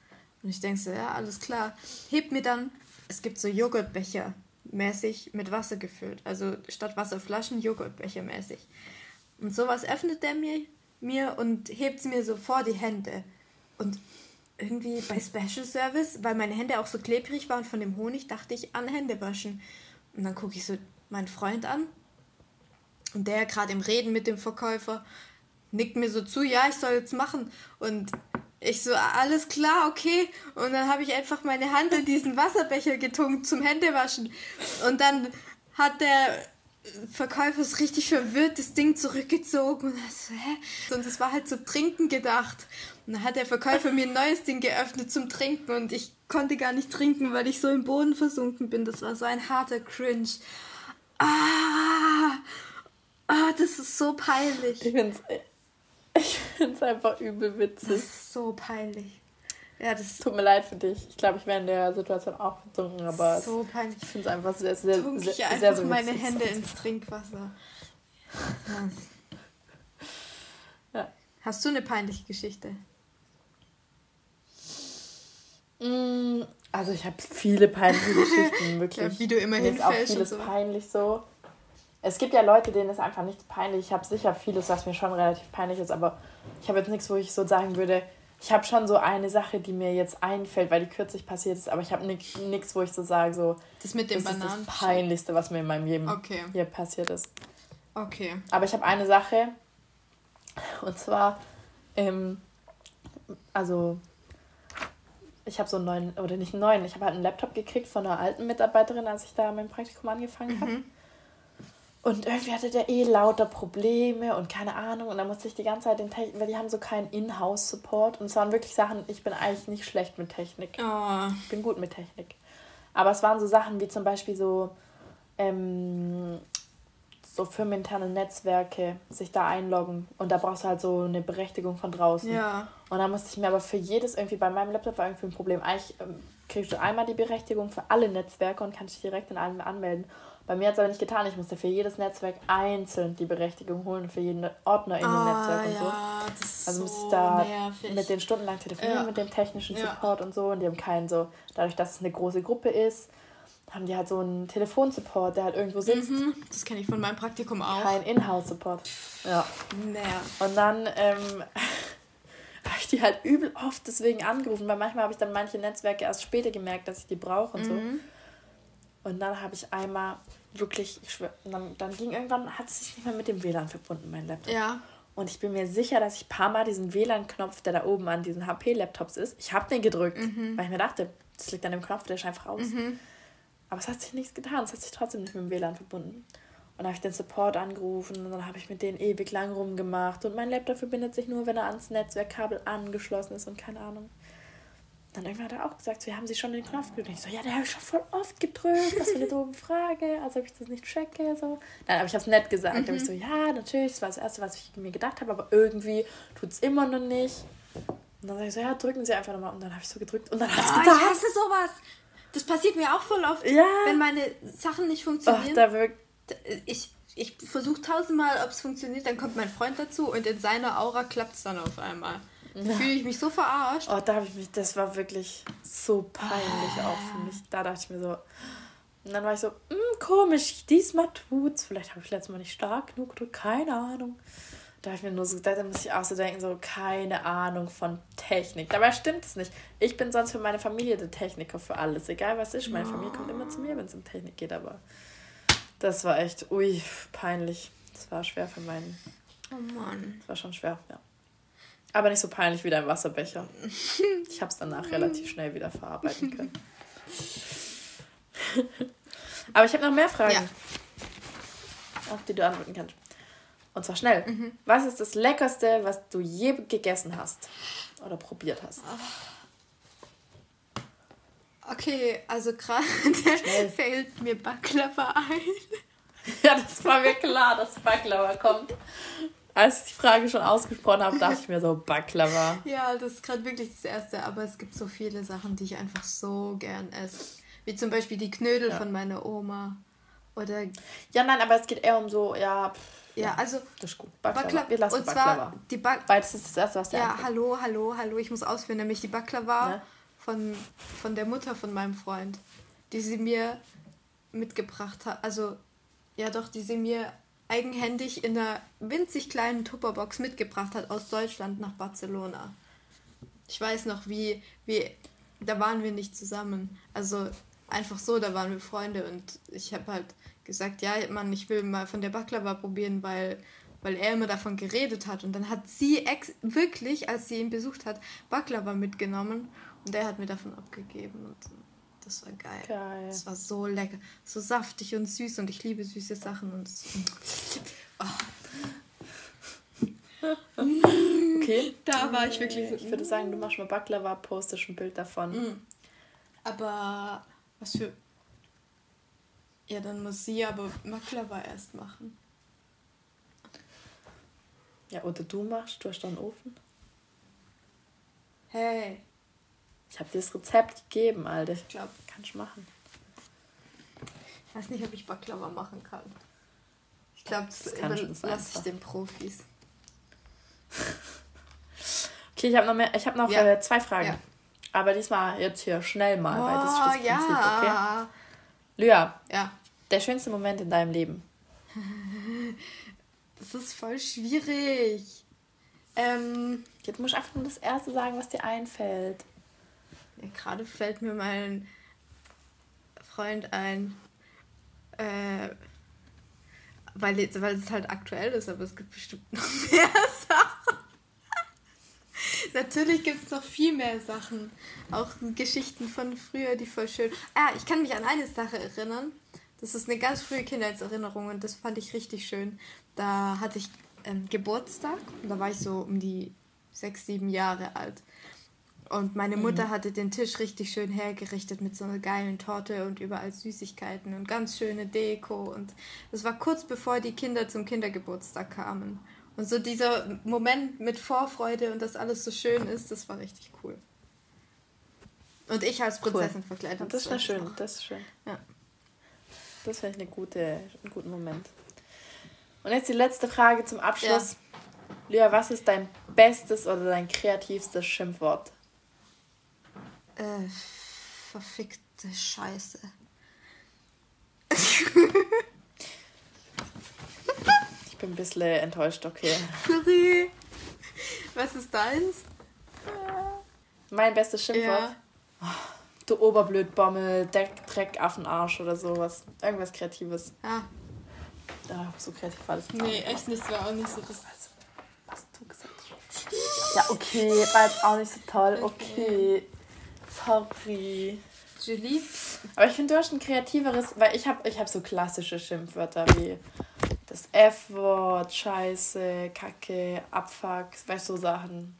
Und ich denke so, ja, alles klar. Hebt mir dann, es gibt so Joghurtbecher mäßig mit Wasser gefüllt. Also statt Wasserflaschen Joghurtbecher mäßig. Und sowas öffnet er mir, mir und hebt mir so vor die Hände. Und irgendwie bei Special Service, weil meine Hände auch so klebrig waren von dem Honig, dachte ich an Händewaschen. Und dann gucke ich so meinen Freund an. Und der gerade im Reden mit dem Verkäufer nickt mir so zu, ja, ich soll jetzt machen. Und ich so, alles klar, okay. Und dann habe ich einfach meine Hand in diesen Wasserbecher getunkt zum Händewaschen. Und dann hat der Verkäufer ist richtig verwirrt, das Ding zurückgezogen und so, hä? Und es war halt zum Trinken gedacht. Und dann hat der Verkäufer mir ein neues Ding geöffnet zum Trinken und ich konnte gar nicht trinken, weil ich so im Boden versunken bin. Das war so ein harter Cringe. Ah! Ah, das ist so peinlich. Ich find's, ich find's einfach übel witzig. Das ist so peinlich. Ja, das tut mir leid für dich. Ich glaube, ich wäre in der Situation auch betrunken, aber so peinlich. ich finde es einfach sehr, sehr, Tunk sehr, ich sehr, einfach sehr, meine Hände ins Trinkwasser. *laughs* Hast du eine peinliche Geschichte? Mm, also ich habe viele peinliche *laughs* Geschichten, wirklich. Ja, wie du immer Mir ist auch vieles so. peinlich so. Es gibt ja Leute, denen ist einfach nichts peinlich. Ich habe sicher vieles, was mir schon relativ peinlich ist, aber ich habe jetzt nichts, wo ich so sagen würde, ich habe schon so eine Sache, die mir jetzt einfällt, weil die kürzlich passiert ist, aber ich habe nichts, wo ich so sage, so. Das mit dem das. Ist das Peinlichste, was mir in meinem Leben okay. hier passiert ist. Okay. Aber ich habe eine Sache, und zwar, ähm, also, ich habe so einen neuen, oder nicht einen neuen, ich habe halt einen Laptop gekriegt von einer alten Mitarbeiterin, als ich da mein Praktikum angefangen habe. Mhm. Und irgendwie hatte der eh lauter Probleme und keine Ahnung. Und dann musste ich die ganze Zeit den Technik, weil die haben so keinen In-House-Support. Und es waren wirklich Sachen, ich bin eigentlich nicht schlecht mit Technik. Oh. Ich bin gut mit Technik. Aber es waren so Sachen wie zum Beispiel so, ähm, so firmeninterne Netzwerke, sich da einloggen. Und da brauchst du halt so eine Berechtigung von draußen. Ja. Und dann musste ich mir aber für jedes irgendwie, bei meinem Laptop war irgendwie ein Problem. Eigentlich ähm, kriegst du einmal die Berechtigung für alle Netzwerke und kannst dich direkt in allem anmelden. Bei mir hat es aber nicht getan. Ich musste für jedes Netzwerk einzeln die Berechtigung holen, für jeden Ordner in dem ah, Netzwerk und ja, so. also musste ich da nervig. mit den stundenlang telefonieren, ja. mit dem technischen Support ja. und so. Und die haben keinen so, dadurch, dass es eine große Gruppe ist, haben die halt so einen Telefonsupport, der halt irgendwo sitzt. Mhm, das kenne ich von meinem Praktikum auch. Kein Inhouse-Support. Ja. Naja. Und dann ähm, *laughs* habe ich die halt übel oft deswegen angerufen, weil manchmal habe ich dann manche Netzwerke erst später gemerkt, dass ich die brauche und mhm. so. Und dann habe ich einmal wirklich, ich schwör, dann, dann ging irgendwann, hat es sich nicht mehr mit dem WLAN verbunden, mein Laptop. Ja. Und ich bin mir sicher, dass ich ein paar Mal diesen WLAN-Knopf, der da oben an diesen HP-Laptops ist, ich habe den gedrückt, mhm. weil ich mir dachte, das liegt an dem Knopf, der ist einfach aus. Mhm. Aber es hat sich nichts getan, es hat sich trotzdem nicht mit dem WLAN verbunden. Und dann habe ich den Support angerufen und dann habe ich mit denen ewig lang rumgemacht. Und mein Laptop verbindet sich nur, wenn er ans Netzwerkkabel angeschlossen ist und keine Ahnung. Dann irgendwann hat er auch gesagt, so, ja, haben Sie schon den Knopf gedrückt? Ich so, ja, der habe ich schon voll oft gedrückt. Was für eine doofe Frage. Also, ob ich das nicht checke. So. Dann habe ich das nett gesagt. Mhm. Dann habe ich so, ja, natürlich, das war das Erste, was ich mir gedacht habe, aber irgendwie tut es immer noch nicht. Und dann sage ich so, ja, drücken Sie einfach nochmal. Und dann habe ich so gedrückt und dann hat es oh, getan. Ich hasse sowas. Das passiert mir auch voll oft, ja. wenn meine Sachen nicht funktionieren. Ach, da wirkt ich ich versuche tausendmal, ob es funktioniert, dann kommt mein Freund dazu und in seiner Aura klappt es dann auf einmal. Da fühle ich mich so verarscht. Oh, da habe ich mich, das war wirklich so peinlich auch für mich. Da dachte ich mir so, und dann war ich so, hm, komisch, diesmal tut's. Vielleicht habe ich letztes Mal nicht stark genug gedrückt, keine Ahnung. Da habe ich mir nur so gedacht, da muss ich auch so denken, so keine Ahnung von Technik. Dabei stimmt es nicht. Ich bin sonst für meine Familie der Techniker für alles. Egal was ist, meine Familie kommt immer zu mir, wenn es um Technik geht, aber das war echt, ui, peinlich. Das war schwer für meinen. Oh Mann. Das war schon schwer, ja. Aber nicht so peinlich wie dein Wasserbecher. *laughs* Ich habe es danach relativ schnell wieder verarbeiten können. *laughs* Aber ich habe noch mehr Fragen, ja. auf die du antworten kannst. Und zwar schnell. Mhm. Was ist das Leckerste, was du je gegessen hast oder probiert hast? Okay, also gerade *laughs* fällt mir Baklava ein. Ja, das war mir klar, dass Baklava kommt als ich die Frage schon ausgesprochen habe, dachte ich mir so, Baklava. *laughs* Ja, das ist gerade wirklich das Erste, aber es gibt so viele Sachen, die ich einfach so gern esse. Wie zum Beispiel die Knödel ja. von meiner Oma. Oder ja, nein, aber es geht eher um so, ja. Pff, ja, also. Das ist gut. Baklava. Baklava. Wir lassen und Baklava. Zwar die ba Weil das ist das Erste, was der Ja, hallo, hallo, hallo. Ich muss ausführen, nämlich die Baklava ja. von, von der Mutter von meinem Freund, die sie mir mitgebracht hat. Also, ja, doch, die sie mir eigenhändig in einer winzig kleinen Tupperbox mitgebracht hat aus Deutschland nach Barcelona. Ich weiß noch, wie, wie, da waren wir nicht zusammen. Also einfach so, da waren wir Freunde und ich habe halt gesagt, ja, Mann, ich will mal von der Baklava probieren, weil, weil er immer davon geredet hat. Und dann hat sie ex wirklich, als sie ihn besucht hat, Baklava mitgenommen und er hat mir davon abgegeben. Und das war geil. Geil. Das war so lecker. So saftig und süß und ich liebe süße Sachen. Und oh. *laughs* *laughs* Okay. Da war ich wirklich. Ich würde sagen, du machst mal Baklava, postest ein Bild davon. Mm. Aber was für. Ja, dann muss sie aber Baklava erst machen. Ja, oder du machst, du hast da einen Ofen. Hey. Ich habe dir das Rezept gegeben, Alter. Ich glaube, kannst du machen. Ich weiß nicht, ob ich Baklava machen kann. Ich glaube, das, das lasse ich den Profis. *laughs* Okay, ich habe noch, mehr, ich hab noch ja. äh, zwei Fragen. Ja. Aber diesmal jetzt hier schnell mal, oh, weil das ist das Prinzip, ja. okay? Lydia. Ja. Der schönste Moment in deinem Leben. *laughs* Das ist voll schwierig. Ähm, jetzt musst du einfach nur das Erste sagen, was dir einfällt. Ja, Gerade fällt mir mein Freund ein. Äh, weil, weil es halt aktuell ist, aber es gibt bestimmt noch *laughs* mehr Sachen. Natürlich gibt es noch viel mehr Sachen. Auch Geschichten von früher, die voll schön. Ah, ich kann mich an eine Sache erinnern. Das ist eine ganz frühe Kindheitserinnerung und das fand ich richtig schön. Da hatte ich ähm, Geburtstag und da war ich so um die sechs, sieben Jahre alt. Und meine mhm. Mutter mhm. hatte den Tisch richtig schön hergerichtet mit so einer geilen Torte und überall Süßigkeiten und ganz schöne Deko. Und das war kurz bevor die Kinder zum Kindergeburtstag kamen. Und so dieser Moment mit Vorfreude und dass alles so schön ist, das war richtig cool. Und ich als Prinzessin cool. verkleidet. Das ist schön, das ist schön. Ja. Das wäre eine gute, einen guten Moment. Und jetzt die letzte Frage zum Abschluss. Ja. Lea, was ist dein bestes oder dein kreativstes Schimpfwort? Äh, verfickte Scheiße. ich bin ein bisschen enttäuscht, okay. Sorry. Was ist deins? Mein bestes Schimpfwort? Ja. Oh, du Oberblödbommel, Dreck, Dreck, Affenarsch oder sowas. Irgendwas Kreatives. Ah. Ja, so kreativ war das nicht. Nee, echt nicht. Das war auch nicht so das. Was du gesagt hast. Ja, okay, war jetzt auch nicht so toll. Okay. Sorry. Julie? Aber ich finde, du hast ein kreativeres, weil ich habe ich hab so klassische Schimpfwörter wie das F-Wort, Scheiße, Kacke, Abfuck, weißt du, so Sachen.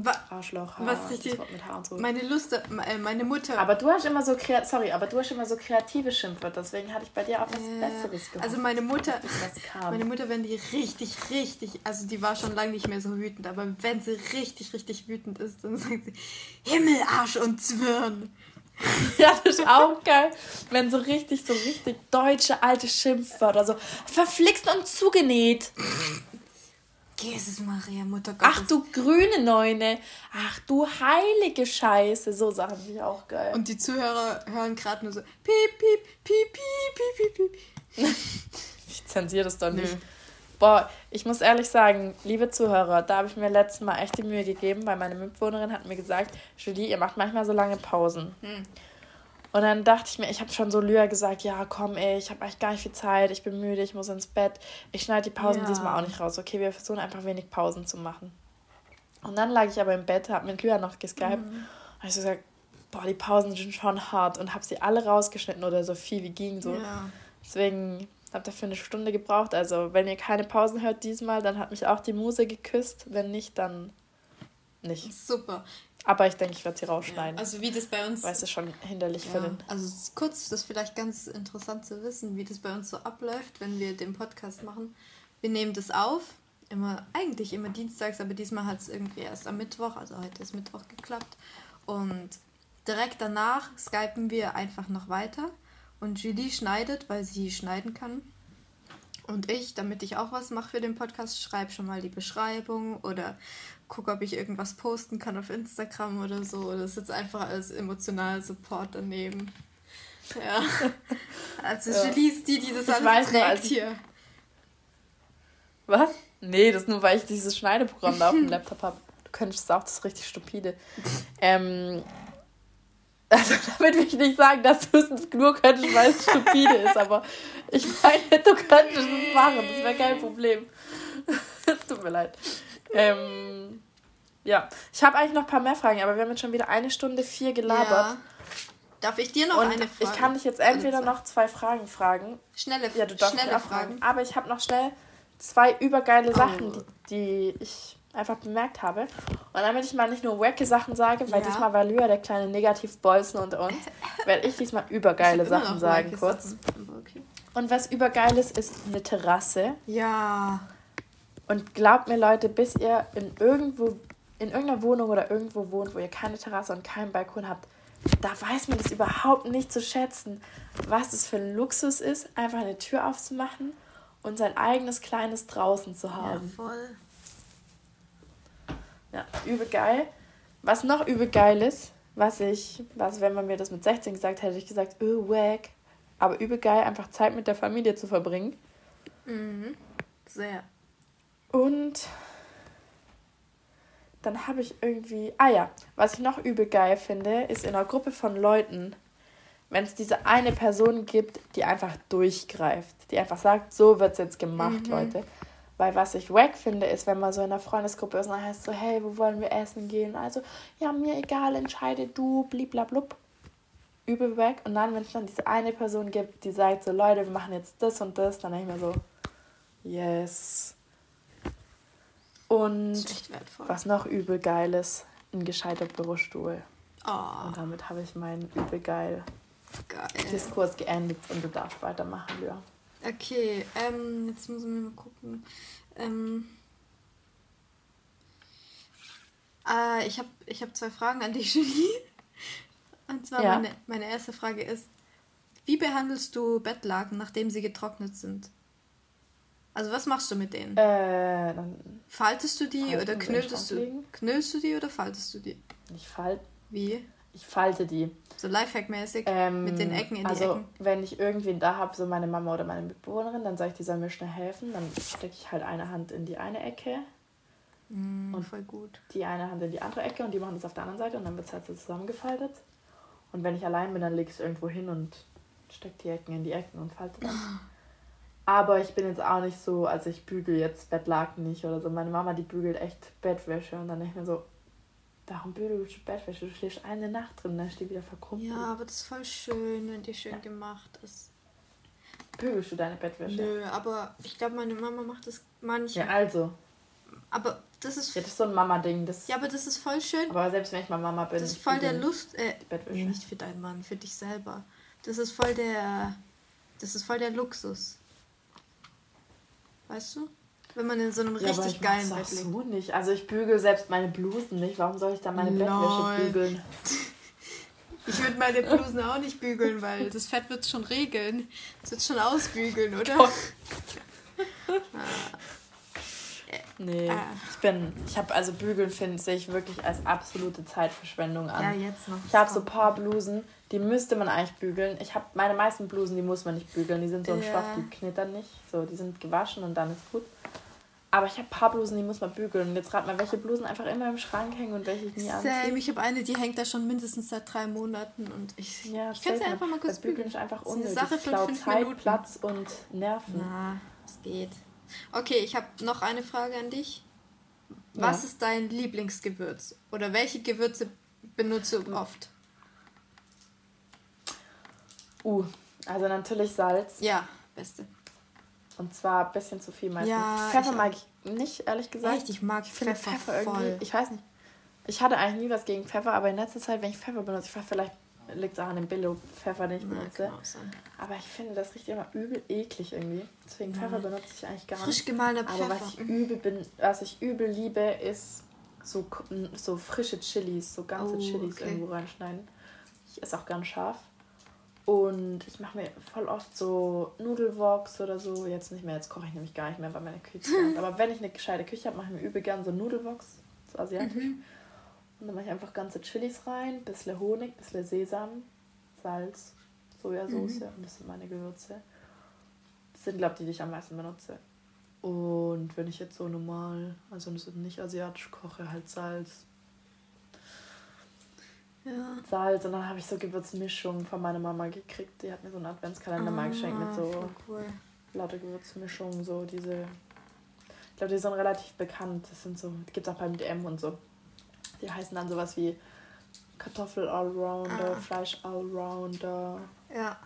Wa Arschloch, Haar, was richtig, mit Haar und so. Meine Lust, äh, meine Mutter. Aber du hast immer so sorry, aber du hast immer so kreative Schimpfwörter, deswegen hatte ich bei dir auch was äh, Besseres gehofft. Also meine Mutter, meine Mutter, wenn die richtig, richtig, also die war schon lange nicht mehr so wütend, aber wenn sie richtig, richtig wütend ist, dann sagt sie Himmel, Arsch und Zwirn. *laughs* ja, das ist auch geil, wenn so richtig, so richtig deutsche alte Schimpfwörter, so verflixt und zugenäht. Jesus Maria, Mutter Gottes. Ach du grüne Neune. Ach du heilige Scheiße. So Sachen finde ich auch geil. Und die Zuhörer hören gerade nur so piep, piep, piep, piep, piep, piep. *laughs* ich zensiere das doch nicht. Nö. Boah, ich muss ehrlich sagen, liebe Zuhörer, da habe ich mir letztes Mal echt die Mühe gegeben, weil meine Mitbewohnerin hat mir gesagt, Julie, ihr macht manchmal so lange Pausen. Hm. Und dann dachte ich mir, ich habe schon so Lyra gesagt, ja, komm, ey, ich habe eigentlich gar nicht viel Zeit, ich bin müde, ich muss ins Bett. Ich schneide die Pausen ja. diesmal auch nicht raus. Okay, wir versuchen einfach wenig Pausen zu machen. Und dann lag ich aber im Bett, habe mit Lyra noch geskypt. Mhm. Und ich so gesagt, boah, die Pausen sind schon hart und habe sie alle rausgeschnitten oder so viel wie ging so. Ja. Deswegen habe dafür eine Stunde gebraucht. Also, wenn ihr keine Pausen hört diesmal, dann hat mich auch die Muse geküsst. Wenn nicht, dann nicht. Super. Aber ich denke, ich werde sie rausschneiden. Ja, also wie das bei uns. Weil es ist schon hinderlich ja, für den. Also kurz, das ist vielleicht ganz interessant zu wissen, wie das bei uns so abläuft, wenn wir den Podcast machen. Wir nehmen das auf, immer, eigentlich immer dienstags, aber diesmal hat es irgendwie erst am Mittwoch, also heute ist Mittwoch geklappt. Und direkt danach skypen wir einfach noch weiter. Und Julie schneidet, weil sie schneiden kann. Und ich, damit ich auch was mache für den Podcast, schreibe schon mal die Beschreibung oder gucke, ob ich irgendwas posten kann auf Instagram oder so. Das ist jetzt einfach als emotionaler Support daneben. Ja. *laughs* Also ja. Julie ist die, die das ich alles weiß, trägt also hier. Was? Nee, das ist nur, weil ich dieses Schneideprogramm da auf dem Laptop habe. Du könntest auch, das ist richtig stupide. *laughs* ähm, also *laughs* damit will ich nicht sagen, dass du es nur könntest, weil es stupide ist, aber ich meine, du könntest es machen, das wäre kein Problem. *laughs* Es tut mir leid. Ähm, ja, ich habe eigentlich noch ein paar mehr Fragen, aber wir haben jetzt schon wieder eine Stunde vier gelabert. Ja. Darf ich dir noch Und eine Frage? Ich kann dich jetzt entweder noch zwei Fragen fragen. Schnelle, ja, du darfst schnelle Fragen. Aber ich habe noch schnell zwei übergeile Sachen, oh. die, die ich einfach bemerkt habe. Und damit ich mal nicht nur wacke Sachen sage, weil ja. diesmal war Lyra der kleine Negativbolzen unter uns, *laughs* werde ich diesmal übergeile Sachen sagen kurz. Okay. Und was übergeiles ist eine Terrasse. Ja. Und glaubt mir Leute, bis ihr in irgendwo in irgendeiner Wohnung oder irgendwo wohnt, wo ihr keine Terrasse und keinen Balkon habt, da weiß man das überhaupt nicht zu schätzen, was es für ein Luxus ist, einfach eine Tür aufzumachen und sein eigenes kleines draußen zu haben. Ja, voll. Ja, übel geil. Was noch übel geil ist, was ich, was, wenn man mir das mit 16 gesagt hätte, ich gesagt, oh, wack. Aber übel geil, einfach Zeit mit der Familie zu verbringen. Mhm. Sehr. Und dann habe ich irgendwie. Ah ja, was ich noch übel geil finde, ist in einer Gruppe von Leuten, wenn es diese eine Person gibt, die einfach durchgreift, die einfach sagt, so wird es jetzt gemacht, mhm. Leute. Weil was ich wack finde, ist, wenn man so in einer Freundesgruppe ist und dann heißt so, hey, wo wollen wir essen gehen? Also, ja, mir egal, entscheide du, bliblablub. Übel wack. Und dann, wenn es dann diese eine Person gibt, die sagt so, Leute, wir machen jetzt das und das, dann denke ich mir so, yes. Und was noch übel geil ist, ein gescheiter Bürostuhl. Oh. Und damit habe ich meinen übel geil, geil Diskurs geendet und du darfst weitermachen, ja. Okay, ähm, jetzt müssen wir mal gucken. Ähm, äh, ich habe ich hab zwei Fragen an dich, *laughs* Julie. Und zwar ja. meine, meine erste Frage ist, wie behandelst du Bettlaken, nachdem sie getrocknet sind? Also was machst du mit denen? Äh, faltest du die oder knüllst du? Knüllst du die oder faltest du die? Ich falte. Wie? Ich falte die. So Lifehack-mäßig ähm, mit den Ecken in also, die Ecken. wenn ich irgendwen da habe, so meine Mama oder meine Mitbewohnerin, dann sage ich, die soll mir schnell helfen. Dann stecke ich halt eine Hand in die eine Ecke. Mm, und voll gut. Die eine Hand in die andere Ecke und die machen das auf der anderen Seite und dann wird es halt so zusammengefaltet. Und wenn ich allein bin, dann lege ich es irgendwo hin und stecke die Ecken in die Ecken und falte das. *laughs* Aber ich bin jetzt auch nicht so, also ich bügel jetzt Bettlaken nicht oder so. Meine Mama, die bügelt echt Bettwäsche und dann denke ich mir so, warum bügelst du Bettwäsche? Du schläfst eine Nacht drin, dann steht wieder verkrumpelt. Ja, aber das ist voll schön, wenn die schön ja. gemacht ist. Bügelst du deine Bettwäsche? Nö, aber ich glaube, meine Mama macht das manchmal. Ja, also. Aber das ist. Ja, das ist so ein Mama-Ding. Ja, aber das ist voll schön. Aber selbst wenn ich mal Mama bin. Das ist voll der Lust. Äh, nee, nicht für deinen Mann, für dich selber. Das ist voll der. Das ist voll der Luxus. Weißt du? Wenn man in so einem ja, richtig geilen Bett liegt. so nicht. Also ich bügel selbst meine Blusen nicht. Warum soll ich da meine Lol. Bettwäsche bügeln? *laughs* Ich würde meine Blusen auch nicht bügeln, weil das Fett wird schon regeln. Das wird schon ausbügeln, oder? *laughs* ah. Nee, ah. ich bin, ich habe also bügeln finde ich wirklich als absolute Zeitverschwendung an. Ja, jetzt noch. Ich habe so ein paar Blusen, die müsste man eigentlich bügeln. Ich habe meine meisten Blusen, die muss man nicht bügeln. Die sind so ein ja. Stoff, die knittern nicht. So, die sind gewaschen und dann ist gut. Aber ich habe ein paar Blusen, die muss man bügeln. Und jetzt rat mal, welche Blusen einfach immer im Schrank hängen und welche ich nie anziehe. Same. Ich habe eine, die hängt da schon mindestens seit drei Monaten und ich, ja, ich kann sie einfach mal kurz bügeln. Ist einfach unnötig. Ist eine Sache für fünf Zeit, Minuten. Platz und Nerven. Na, es geht. Okay, ich habe noch eine Frage an dich. Was ja. ist dein Lieblingsgewürz? Oder welche Gewürze benutzt du oft? Uh, also natürlich Salz. Ja, beste. Und zwar ein bisschen zu viel meistens. Ja, Pfeffer mag ich nicht, ehrlich gesagt. Echt, ich mag ich Pfeffer, Pfeffer voll. irgendwie. Ich weiß nicht. Ich hatte eigentlich nie was gegen Pfeffer, aber in letzter Zeit, wenn ich Pfeffer benutze, ich weiß, vielleicht liegt es auch an dem Billo-Pfeffer, den ich benutze. Aber ich finde, das riecht immer übel eklig irgendwie. Deswegen ja. Pfeffer benutze ich eigentlich gar nicht. Frisch gemahlener Pfeffer. Aber was ich übel bin, was ich übel liebe, ist so, so frische Chilis, so ganze oh, Chilis okay. irgendwo reinschneiden. Ich esse auch gern scharf. Und ich mache mir voll oft so Nudelwoks oder so. Jetzt nicht mehr, jetzt koche ich nämlich gar nicht mehr, weil meine Küche hat. *laughs* Aber wenn ich eine gescheite Küche habe, mache ich mir übel gern so Nudelwoks, so asiatisch. Mhm. Und dann mache ich einfach ganze Chilis rein, bisschen Honig, bisschen Sesam, Salz, Sojasauce mhm. und das sind meine Gewürze. Das sind, glaube ich, die, die ich am meisten benutze. Und wenn ich jetzt so normal, also nicht asiatisch koche, halt Salz, ja. Salz und dann habe ich so Gewürzmischungen von meiner Mama gekriegt. Die hat mir so einen Adventskalender ah, mal geschenkt mit so cool. lauter Gewürzmischungen, so diese. Ich glaube, die sind relativ bekannt. Das sind so, gibt es auch beim DM und so. Die heißen dann sowas wie Kartoffel Allrounder, ah. Fleisch Allrounder. Ja.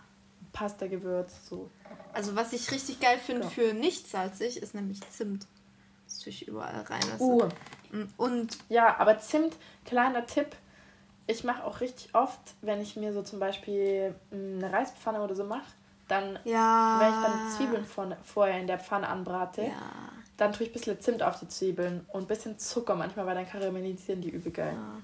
Pasta-Gewürz, so. Also was ich richtig geil finde ja. für nicht salzig, ist nämlich Zimt. Das tue ich überall rein. Also. Uh. Und ja, aber Zimt, kleiner Tipp, ich mache auch richtig oft, wenn ich mir so zum Beispiel mm, eine Reispfanne oder so mache, dann, ja. wenn ich dann Zwiebeln von, vorher in der Pfanne anbrate, ja. dann tue ich ein bisschen Zimt auf die Zwiebeln und ein bisschen Zucker manchmal, weil dann karamellisieren die übel geil. Ja.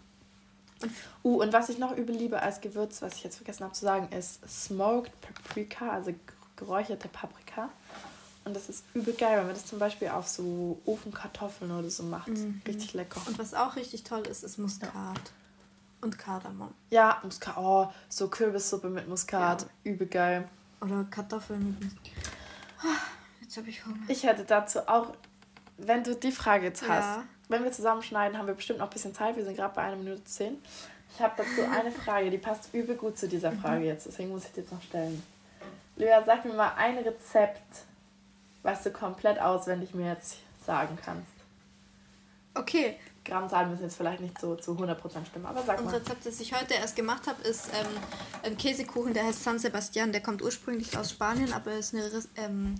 Und, uh, und was ich noch übel liebe als Gewürz, was ich jetzt vergessen habe zu sagen, ist Smoked Paprika, also geräucherte Paprika. Und Und das ist übel geil, wenn man das zum Beispiel auf so Ofenkartoffeln oder so macht. Mhm. Richtig lecker. Und was auch richtig toll ist, ist Muskat. Und Kardamom. Ja, Muskat. Oh, so Kürbissuppe mit Muskat. Ja. Übel geil. Oder Kartoffeln mit Muskat. Jetzt habe ich Hunger. Ich hätte dazu auch, wenn du die Frage jetzt hast, ja. wenn wir zusammenschneiden, haben wir bestimmt noch ein bisschen Zeit. Wir sind gerade bei einer Minute zehn. Ich habe dazu eine Frage, die passt übel gut zu dieser Frage jetzt. Deswegen muss ich die jetzt noch stellen. Lea, sag mir mal ein Rezept, was du komplett auswendig mir jetzt sagen kannst. Okay. Grammzahlen müssen jetzt vielleicht nicht so zu 100% stimmen, aber sag mal. Ein Rezept, das ich heute erst gemacht habe, ist ähm, ein Käsekuchen, der heißt San Sebastian. Der kommt ursprünglich aus Spanien, aber ist eine, ähm,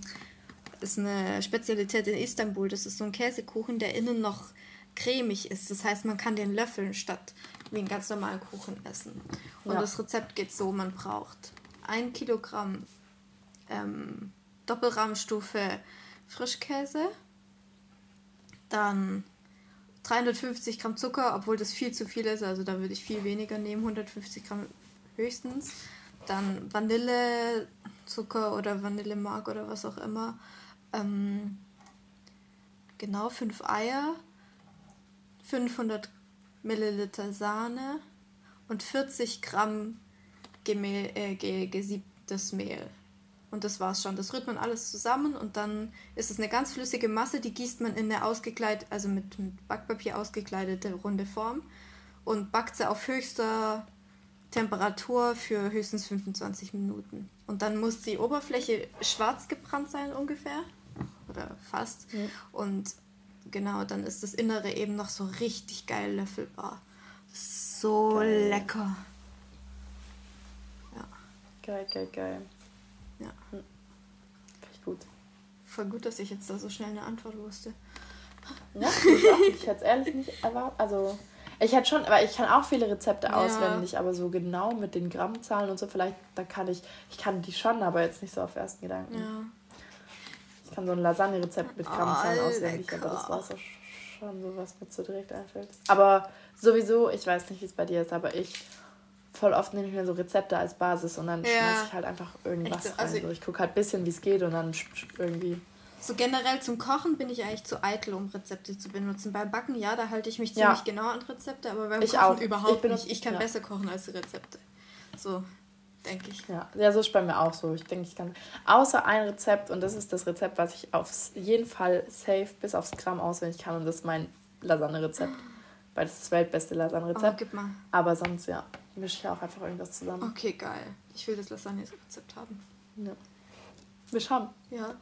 ist eine Spezialität in Istanbul. Das ist so ein Käsekuchen, der innen noch cremig ist. Das heißt, man kann den löffeln statt wie einen ganz normalen Kuchen essen. Und ja. das Rezept geht so, man braucht ein Kilogramm ähm, Doppelrahmstufe Frischkäse, dann 350 Gramm Zucker, obwohl das viel zu viel ist, also da würde ich viel weniger nehmen, 150 Gramm höchstens. Dann Vanillezucker oder Vanillemark oder was auch immer. Ähm, genau, 5 Eier, 500 Milliliter Sahne und 40 Gramm gemäh, äh, gesiebtes Mehl. Und das war's schon. Das rührt man alles zusammen und dann ist es eine ganz flüssige Masse, die gießt man in eine ausgekleidet, also mit, mit Backpapier ausgekleidete runde Form und backt sie auf höchster Temperatur für höchstens 25 Minuten. Und dann muss die Oberfläche schwarz gebrannt sein ungefähr. Oder fast. Mhm. Und genau, dann ist das Innere eben noch so richtig geil löffelbar. So geil. lecker. Ja. Geil, geil, geil. Ja. Ich gut. Voll gut, dass ich jetzt da so schnell eine Antwort wusste. Ja, ich hätte es ehrlich nicht erwartet. Also, ich hätte schon, aber ich kann auch viele Rezepte ja. auswendig, aber so genau mit den Grammzahlen und so, vielleicht, da kann ich, ich kann die schon, aber jetzt nicht so auf ersten Gedanken. Ja. Ich kann so ein Lasagne-Rezept mit Grammzahlen oh, auswendig, aber das war so schon so, was mir so direkt einfällt. Aber sowieso, ich weiß nicht, wie es bei dir ist, aber ich voll oft nehme ich mir so Rezepte als Basis und dann ja. schmeiße ich halt einfach irgendwas Echt? rein. Also ich gucke halt ein bisschen, wie es geht und dann irgendwie. So generell zum Kochen bin ich eigentlich zu eitel, um Rezepte zu benutzen. Beim Backen, ja, da halte ich mich ziemlich ja. genau an Rezepte, aber beim ich Kochen auch. überhaupt ich nicht. Ich kann ja. besser kochen als Rezepte. So, denke ich. Ja. ja, so ist bei mir auch so. Ich denke, ich kann. Außer ein Rezept, und das ist das Rezept, was ich auf jeden Fall safe bis aufs Gramm auswendig kann, und das ist mein Lasagne-Rezept. Weil das ist das weltbeste Lasagne-Rezept. Oh, gib mal. Aber sonst, ja mische ich auch einfach irgendwas zusammen. Okay, geil. Ich will das Lasagne-Rezept haben. Ja. Misch haben? Ja.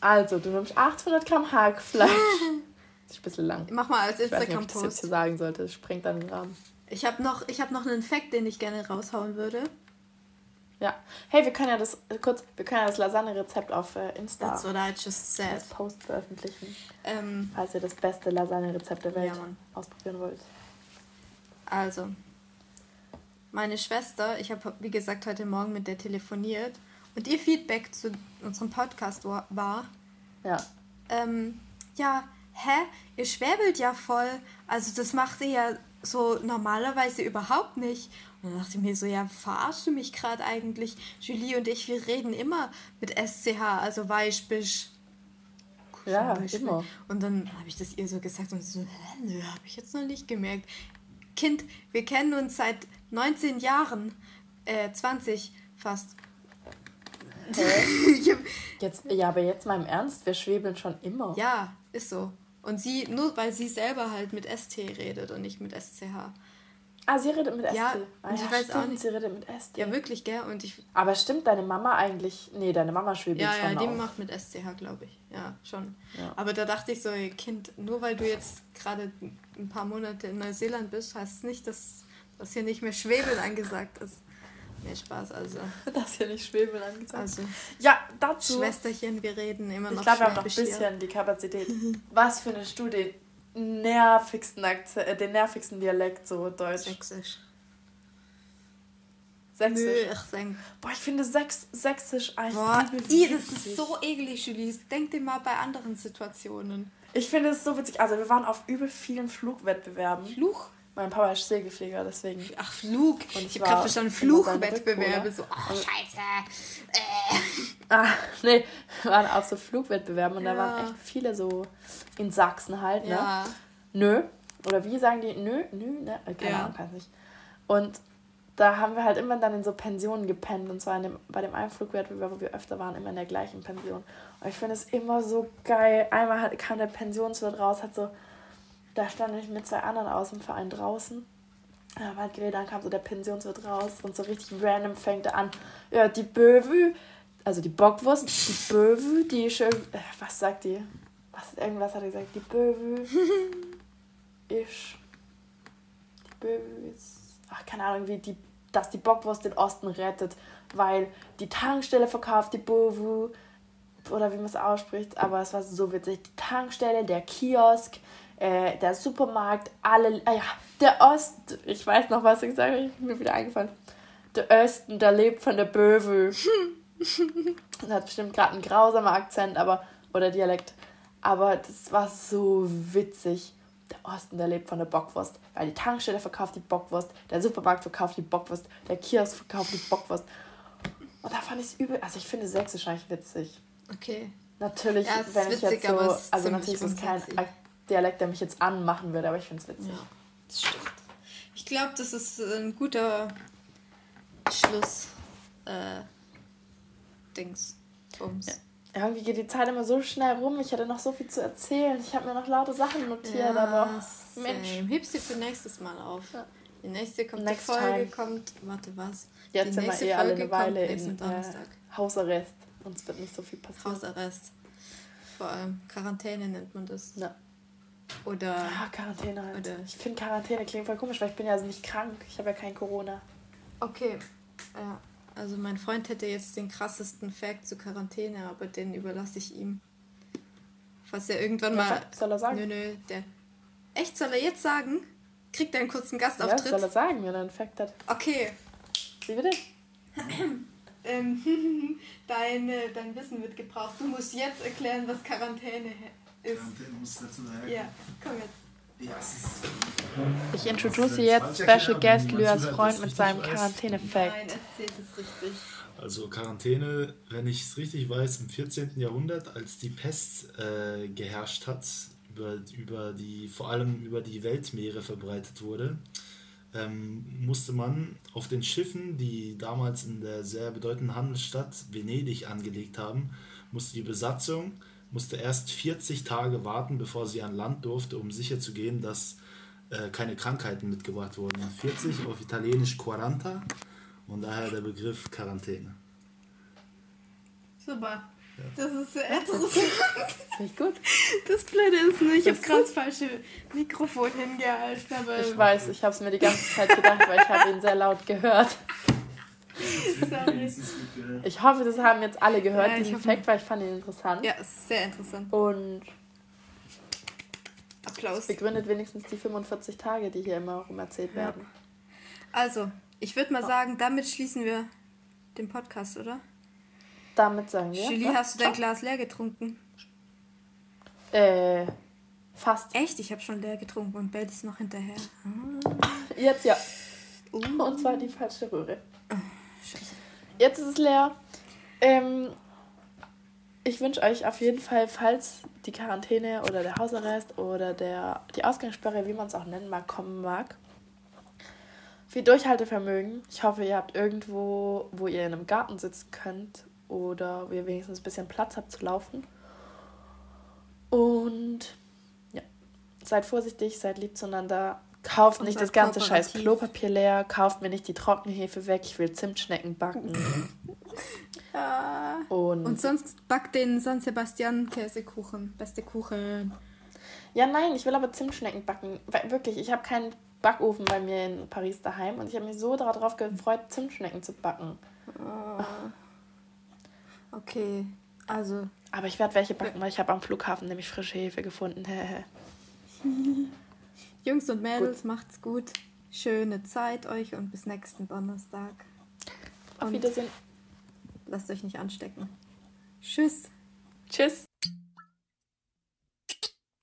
Also, du nimmst 800 Gramm Hackfleisch. *laughs* das ist ein bisschen lang. Mach mal als Instagram-Post. Ich weiß nicht, ob ich das jetzt hier sagen sollte. Das sprengt dann den Rahmen. Ich habe noch, hab noch einen Fact, den ich gerne raushauen würde. Ja. Hey, wir können ja das kurz, wir können ja das Lasagne-Rezept auf äh, Insta That's what I just said. als Post veröffentlichen. Ähm, falls ihr das beste Lasagne-Rezept der Welt ja, ausprobieren wollt. Also, meine Schwester, ich habe, wie gesagt, heute Morgen mit der telefoniert und ihr Feedback zu unserem Podcast war, ja, ähm, ja, hä, ihr schwäbelt ja voll, also das macht ihr ja so normalerweise überhaupt nicht. Und dann dachte ich mir so, ja, verarschst du mich gerade eigentlich? Julie und ich, wir reden immer mit SCH, also Weißbisch. Ja, immer. Und dann habe ich das ihr so gesagt und so, hä, nö, habe ich jetzt noch nicht gemerkt. Kind, wir kennen uns seit 19 Jahren, äh, 20 fast. *laughs* jetzt, ja, aber jetzt mal im Ernst, wir schwebeln schon immer. Ja, ist so. Und sie, nur weil sie selber halt mit ST redet und nicht mit SCH. Ah, sie redet mit ST. Ja, ah, ich weiß stimmt, auch nicht. Sie redet mit ST. Ja, wirklich, gell? Und ich, aber stimmt deine Mama eigentlich? Nee, deine Mama schwebelt ja, schon Ja, ja, die macht mit SCH, glaube ich. Ja, schon. Ja. Aber da dachte ich so, Kind, nur weil du jetzt gerade ein paar Monate in Neuseeland bist, heißt es nicht, dass dass hier nicht mehr Schwebeln angesagt ist. Nee, Spaß, also. *laughs* Dass hier nicht Schwebeln angesagt ist. Also, ja, dazu. Schwesterchen, wir reden immer noch Ich glaube, wir haben noch ein bisschen die Kapazität. *laughs* Was für eine Studie nervigsten Akzent, äh, den nervigsten Dialekt, so Deutsch. Sächsisch. Sächsisch. Nö, ich denk. Boah, ich finde Sächs Sächsisch eigentlich. Boah, i, das ist so eklig, Julie. Denk dir mal bei anderen Situationen. Ich finde es so witzig. Also, wir waren auf übel vielen Flugwettbewerben. Fluch? Mein Papa ist Segelflieger, deswegen. Ach, Flug. Und ich, ich habe gerade verstanden, Fluchwettbewerbe. So, ach, oh, scheiße. Äh. Ah, nee, waren auf so Flugwettbewerben und ja. da waren echt viele so in Sachsen halt, ne? Ja. Nö. Oder wie sagen die? Nö, nö, ne? Äh, keine ja. Ahnung, kann nicht. Und da haben wir halt immer dann in so Pensionen gepennt. Und zwar dem, bei dem einen Flugwettbewerb, wo wir öfter waren, immer in der gleichen Pension. Und ich finde es immer so geil. Einmal hat, kam der Pensionswirt raus, hat so, da stand ich mit zwei anderen aus dem Verein draußen. Ja, geredet, dann kam so der Pensionswirt raus und so richtig random fängt er an. Ja, die Böwe, also die Bockwurst, die Böwe, die schön. Äh, was sagt die? Was, irgendwas hat er gesagt. Die Böwe *laughs* ist. Die Böwe ist. Ach, keine Ahnung, wie die. Dass die Bockwurst den Osten rettet, weil die Tankstelle verkauft die Böwe. Oder wie man es ausspricht, aber es war so witzig. Die Tankstelle, der Kiosk, äh, der Supermarkt, alle. Äh, ja, der Ost. Ich weiß noch, was ich sage, mir wieder eingefallen. Der Osten, der lebt von der Böwe. *laughs* das hat bestimmt gerade einen grausamer Akzent, aber. Oder Dialekt. Aber das war so witzig. Der Osten, der lebt von der Bockwurst. Weil die Tankstelle verkauft die Bockwurst, der Supermarkt verkauft die Bockwurst, der Kiosk verkauft die Bockwurst. Und da fand ich es übel. Also ich finde Sächsisch eigentlich witzig. Okay. Natürlich, ja, wenn ich witzig, jetzt so. Also natürlich ist es kein Dialekt, der mich jetzt anmachen würde, aber ich finde es witzig. Ja, das stimmt. Ich glaube, das ist ein guter Schluss. Äh, Dings. Bums. Ja. Irgendwie geht die Zeit immer so schnell rum. Ich hatte noch so viel zu erzählen. Ich habe mir noch laute Sachen notiert, ja, aber Mensch. Hebst du für nächstes Mal auf. Ja. Die nächste kommt Next Folge time. kommt. Warte was? Jetzt die sind wir eh alle eine Weile in äh, Hausarrest. Uns wird nicht so viel passieren. Hausarrest. Vor allem Quarantäne nennt man das. Ja. Oder. Ja, Quarantäne halt. Oder ich finde Quarantäne klingt voll komisch, weil ich bin ja also nicht krank. Ich habe ja kein Corona. Okay. Ja. Also mein Freund hätte jetzt den krassesten Fact zur Quarantäne, aber den überlasse ich ihm. Falls er irgendwann ja, mal. Soll er sagen? Nö, nö, der. Echt, soll er jetzt sagen? Kriegt er einen kurzen Gastauftritt? Ja, soll er sagen, wenn er einen Fact hat. Okay. Wie bitte? *clears throat* ähm, *laughs* dein, dein Wissen wird gebraucht. Du musst jetzt erklären, was Quarantäne ist. Quarantäne muss dazu sagen. Ja, komm jetzt. Ich introduce jetzt Special Guest Lyas Freund mit seinem Quarantäne-Fact. Nein, erzählt es richtig. Also Quarantäne, wenn ich es richtig weiß, im 14. Jahrhundert, als die Pest äh, geherrscht hat, über, über die, vor allem über die Weltmeere verbreitet wurde, ähm, musste man auf den Schiffen, die damals in der sehr bedeutenden Handelsstadt Venedig angelegt haben, musste die Besatzung musste erst 40 Tage warten, bevor sie an Land durfte, um sicherzugehen, dass äh, keine Krankheiten mitgebracht wurden. 40 auf Italienisch Quaranta und daher der Begriff Quarantäne. Super. Ja. Das ist sehr interessant. Nicht gut. Das Blöde ist nur, ich habe gerade das falsche Mikrofon hingehalten. Aber ich weiß, ich habe es mir die ganze Zeit gedacht, weil ich habe ihn sehr laut gehört. Ich hoffe, das haben jetzt alle gehört, ja, diesen Fact, weil ich fand ihn interessant. Ja, es ist sehr interessant. Und Applaus. Begründet wenigstens die 45 Tage, die hier immer rum erzählt ja. werden. Also, ich würde mal sagen, damit schließen wir den Podcast, oder? Damit sagen wir. Julie, hast du dein Glas leer getrunken? Äh, fast. Echt? Ich habe schon leer getrunken und bellt es noch hinterher. Jetzt ja. Uh. Und zwar die falsche Röhre. Scheiße. Jetzt ist es leer. Ähm, ich wünsche euch auf jeden Fall, falls die Quarantäne oder der Hausarrest oder der, die Ausgangssperre, wie man es auch nennen mag, kommen mag, viel Durchhaltevermögen. Ich hoffe, ihr habt irgendwo, wo ihr in einem Garten sitzen könnt oder wo ihr wenigstens ein bisschen Platz habt zu laufen. Und ja, seid vorsichtig, seid lieb zueinander. Kauft nicht das ganze scheiß Klopapier leer, kauft mir nicht die Trockenhefe weg, ich will Zimtschnecken backen. *laughs* ja. Und, Und sonst backt den San Sebastian Käsekuchen, beste Kuchen. Ja, nein, ich will aber Zimtschnecken backen. Wirklich, ich habe keinen Backofen bei mir in Paris daheim und ich habe mich so darauf gefreut, Zimtschnecken zu backen. Oh. Okay, also. Aber ich werde welche backen, weil ich habe am Flughafen nämlich frische Hefe gefunden. *laughs* *laughs* Jungs und Mädels, gut. macht's gut. Schöne Zeit euch und bis nächsten Donnerstag. Auf und Wiedersehen. Lasst euch nicht anstecken. Tschüss. Tschüss.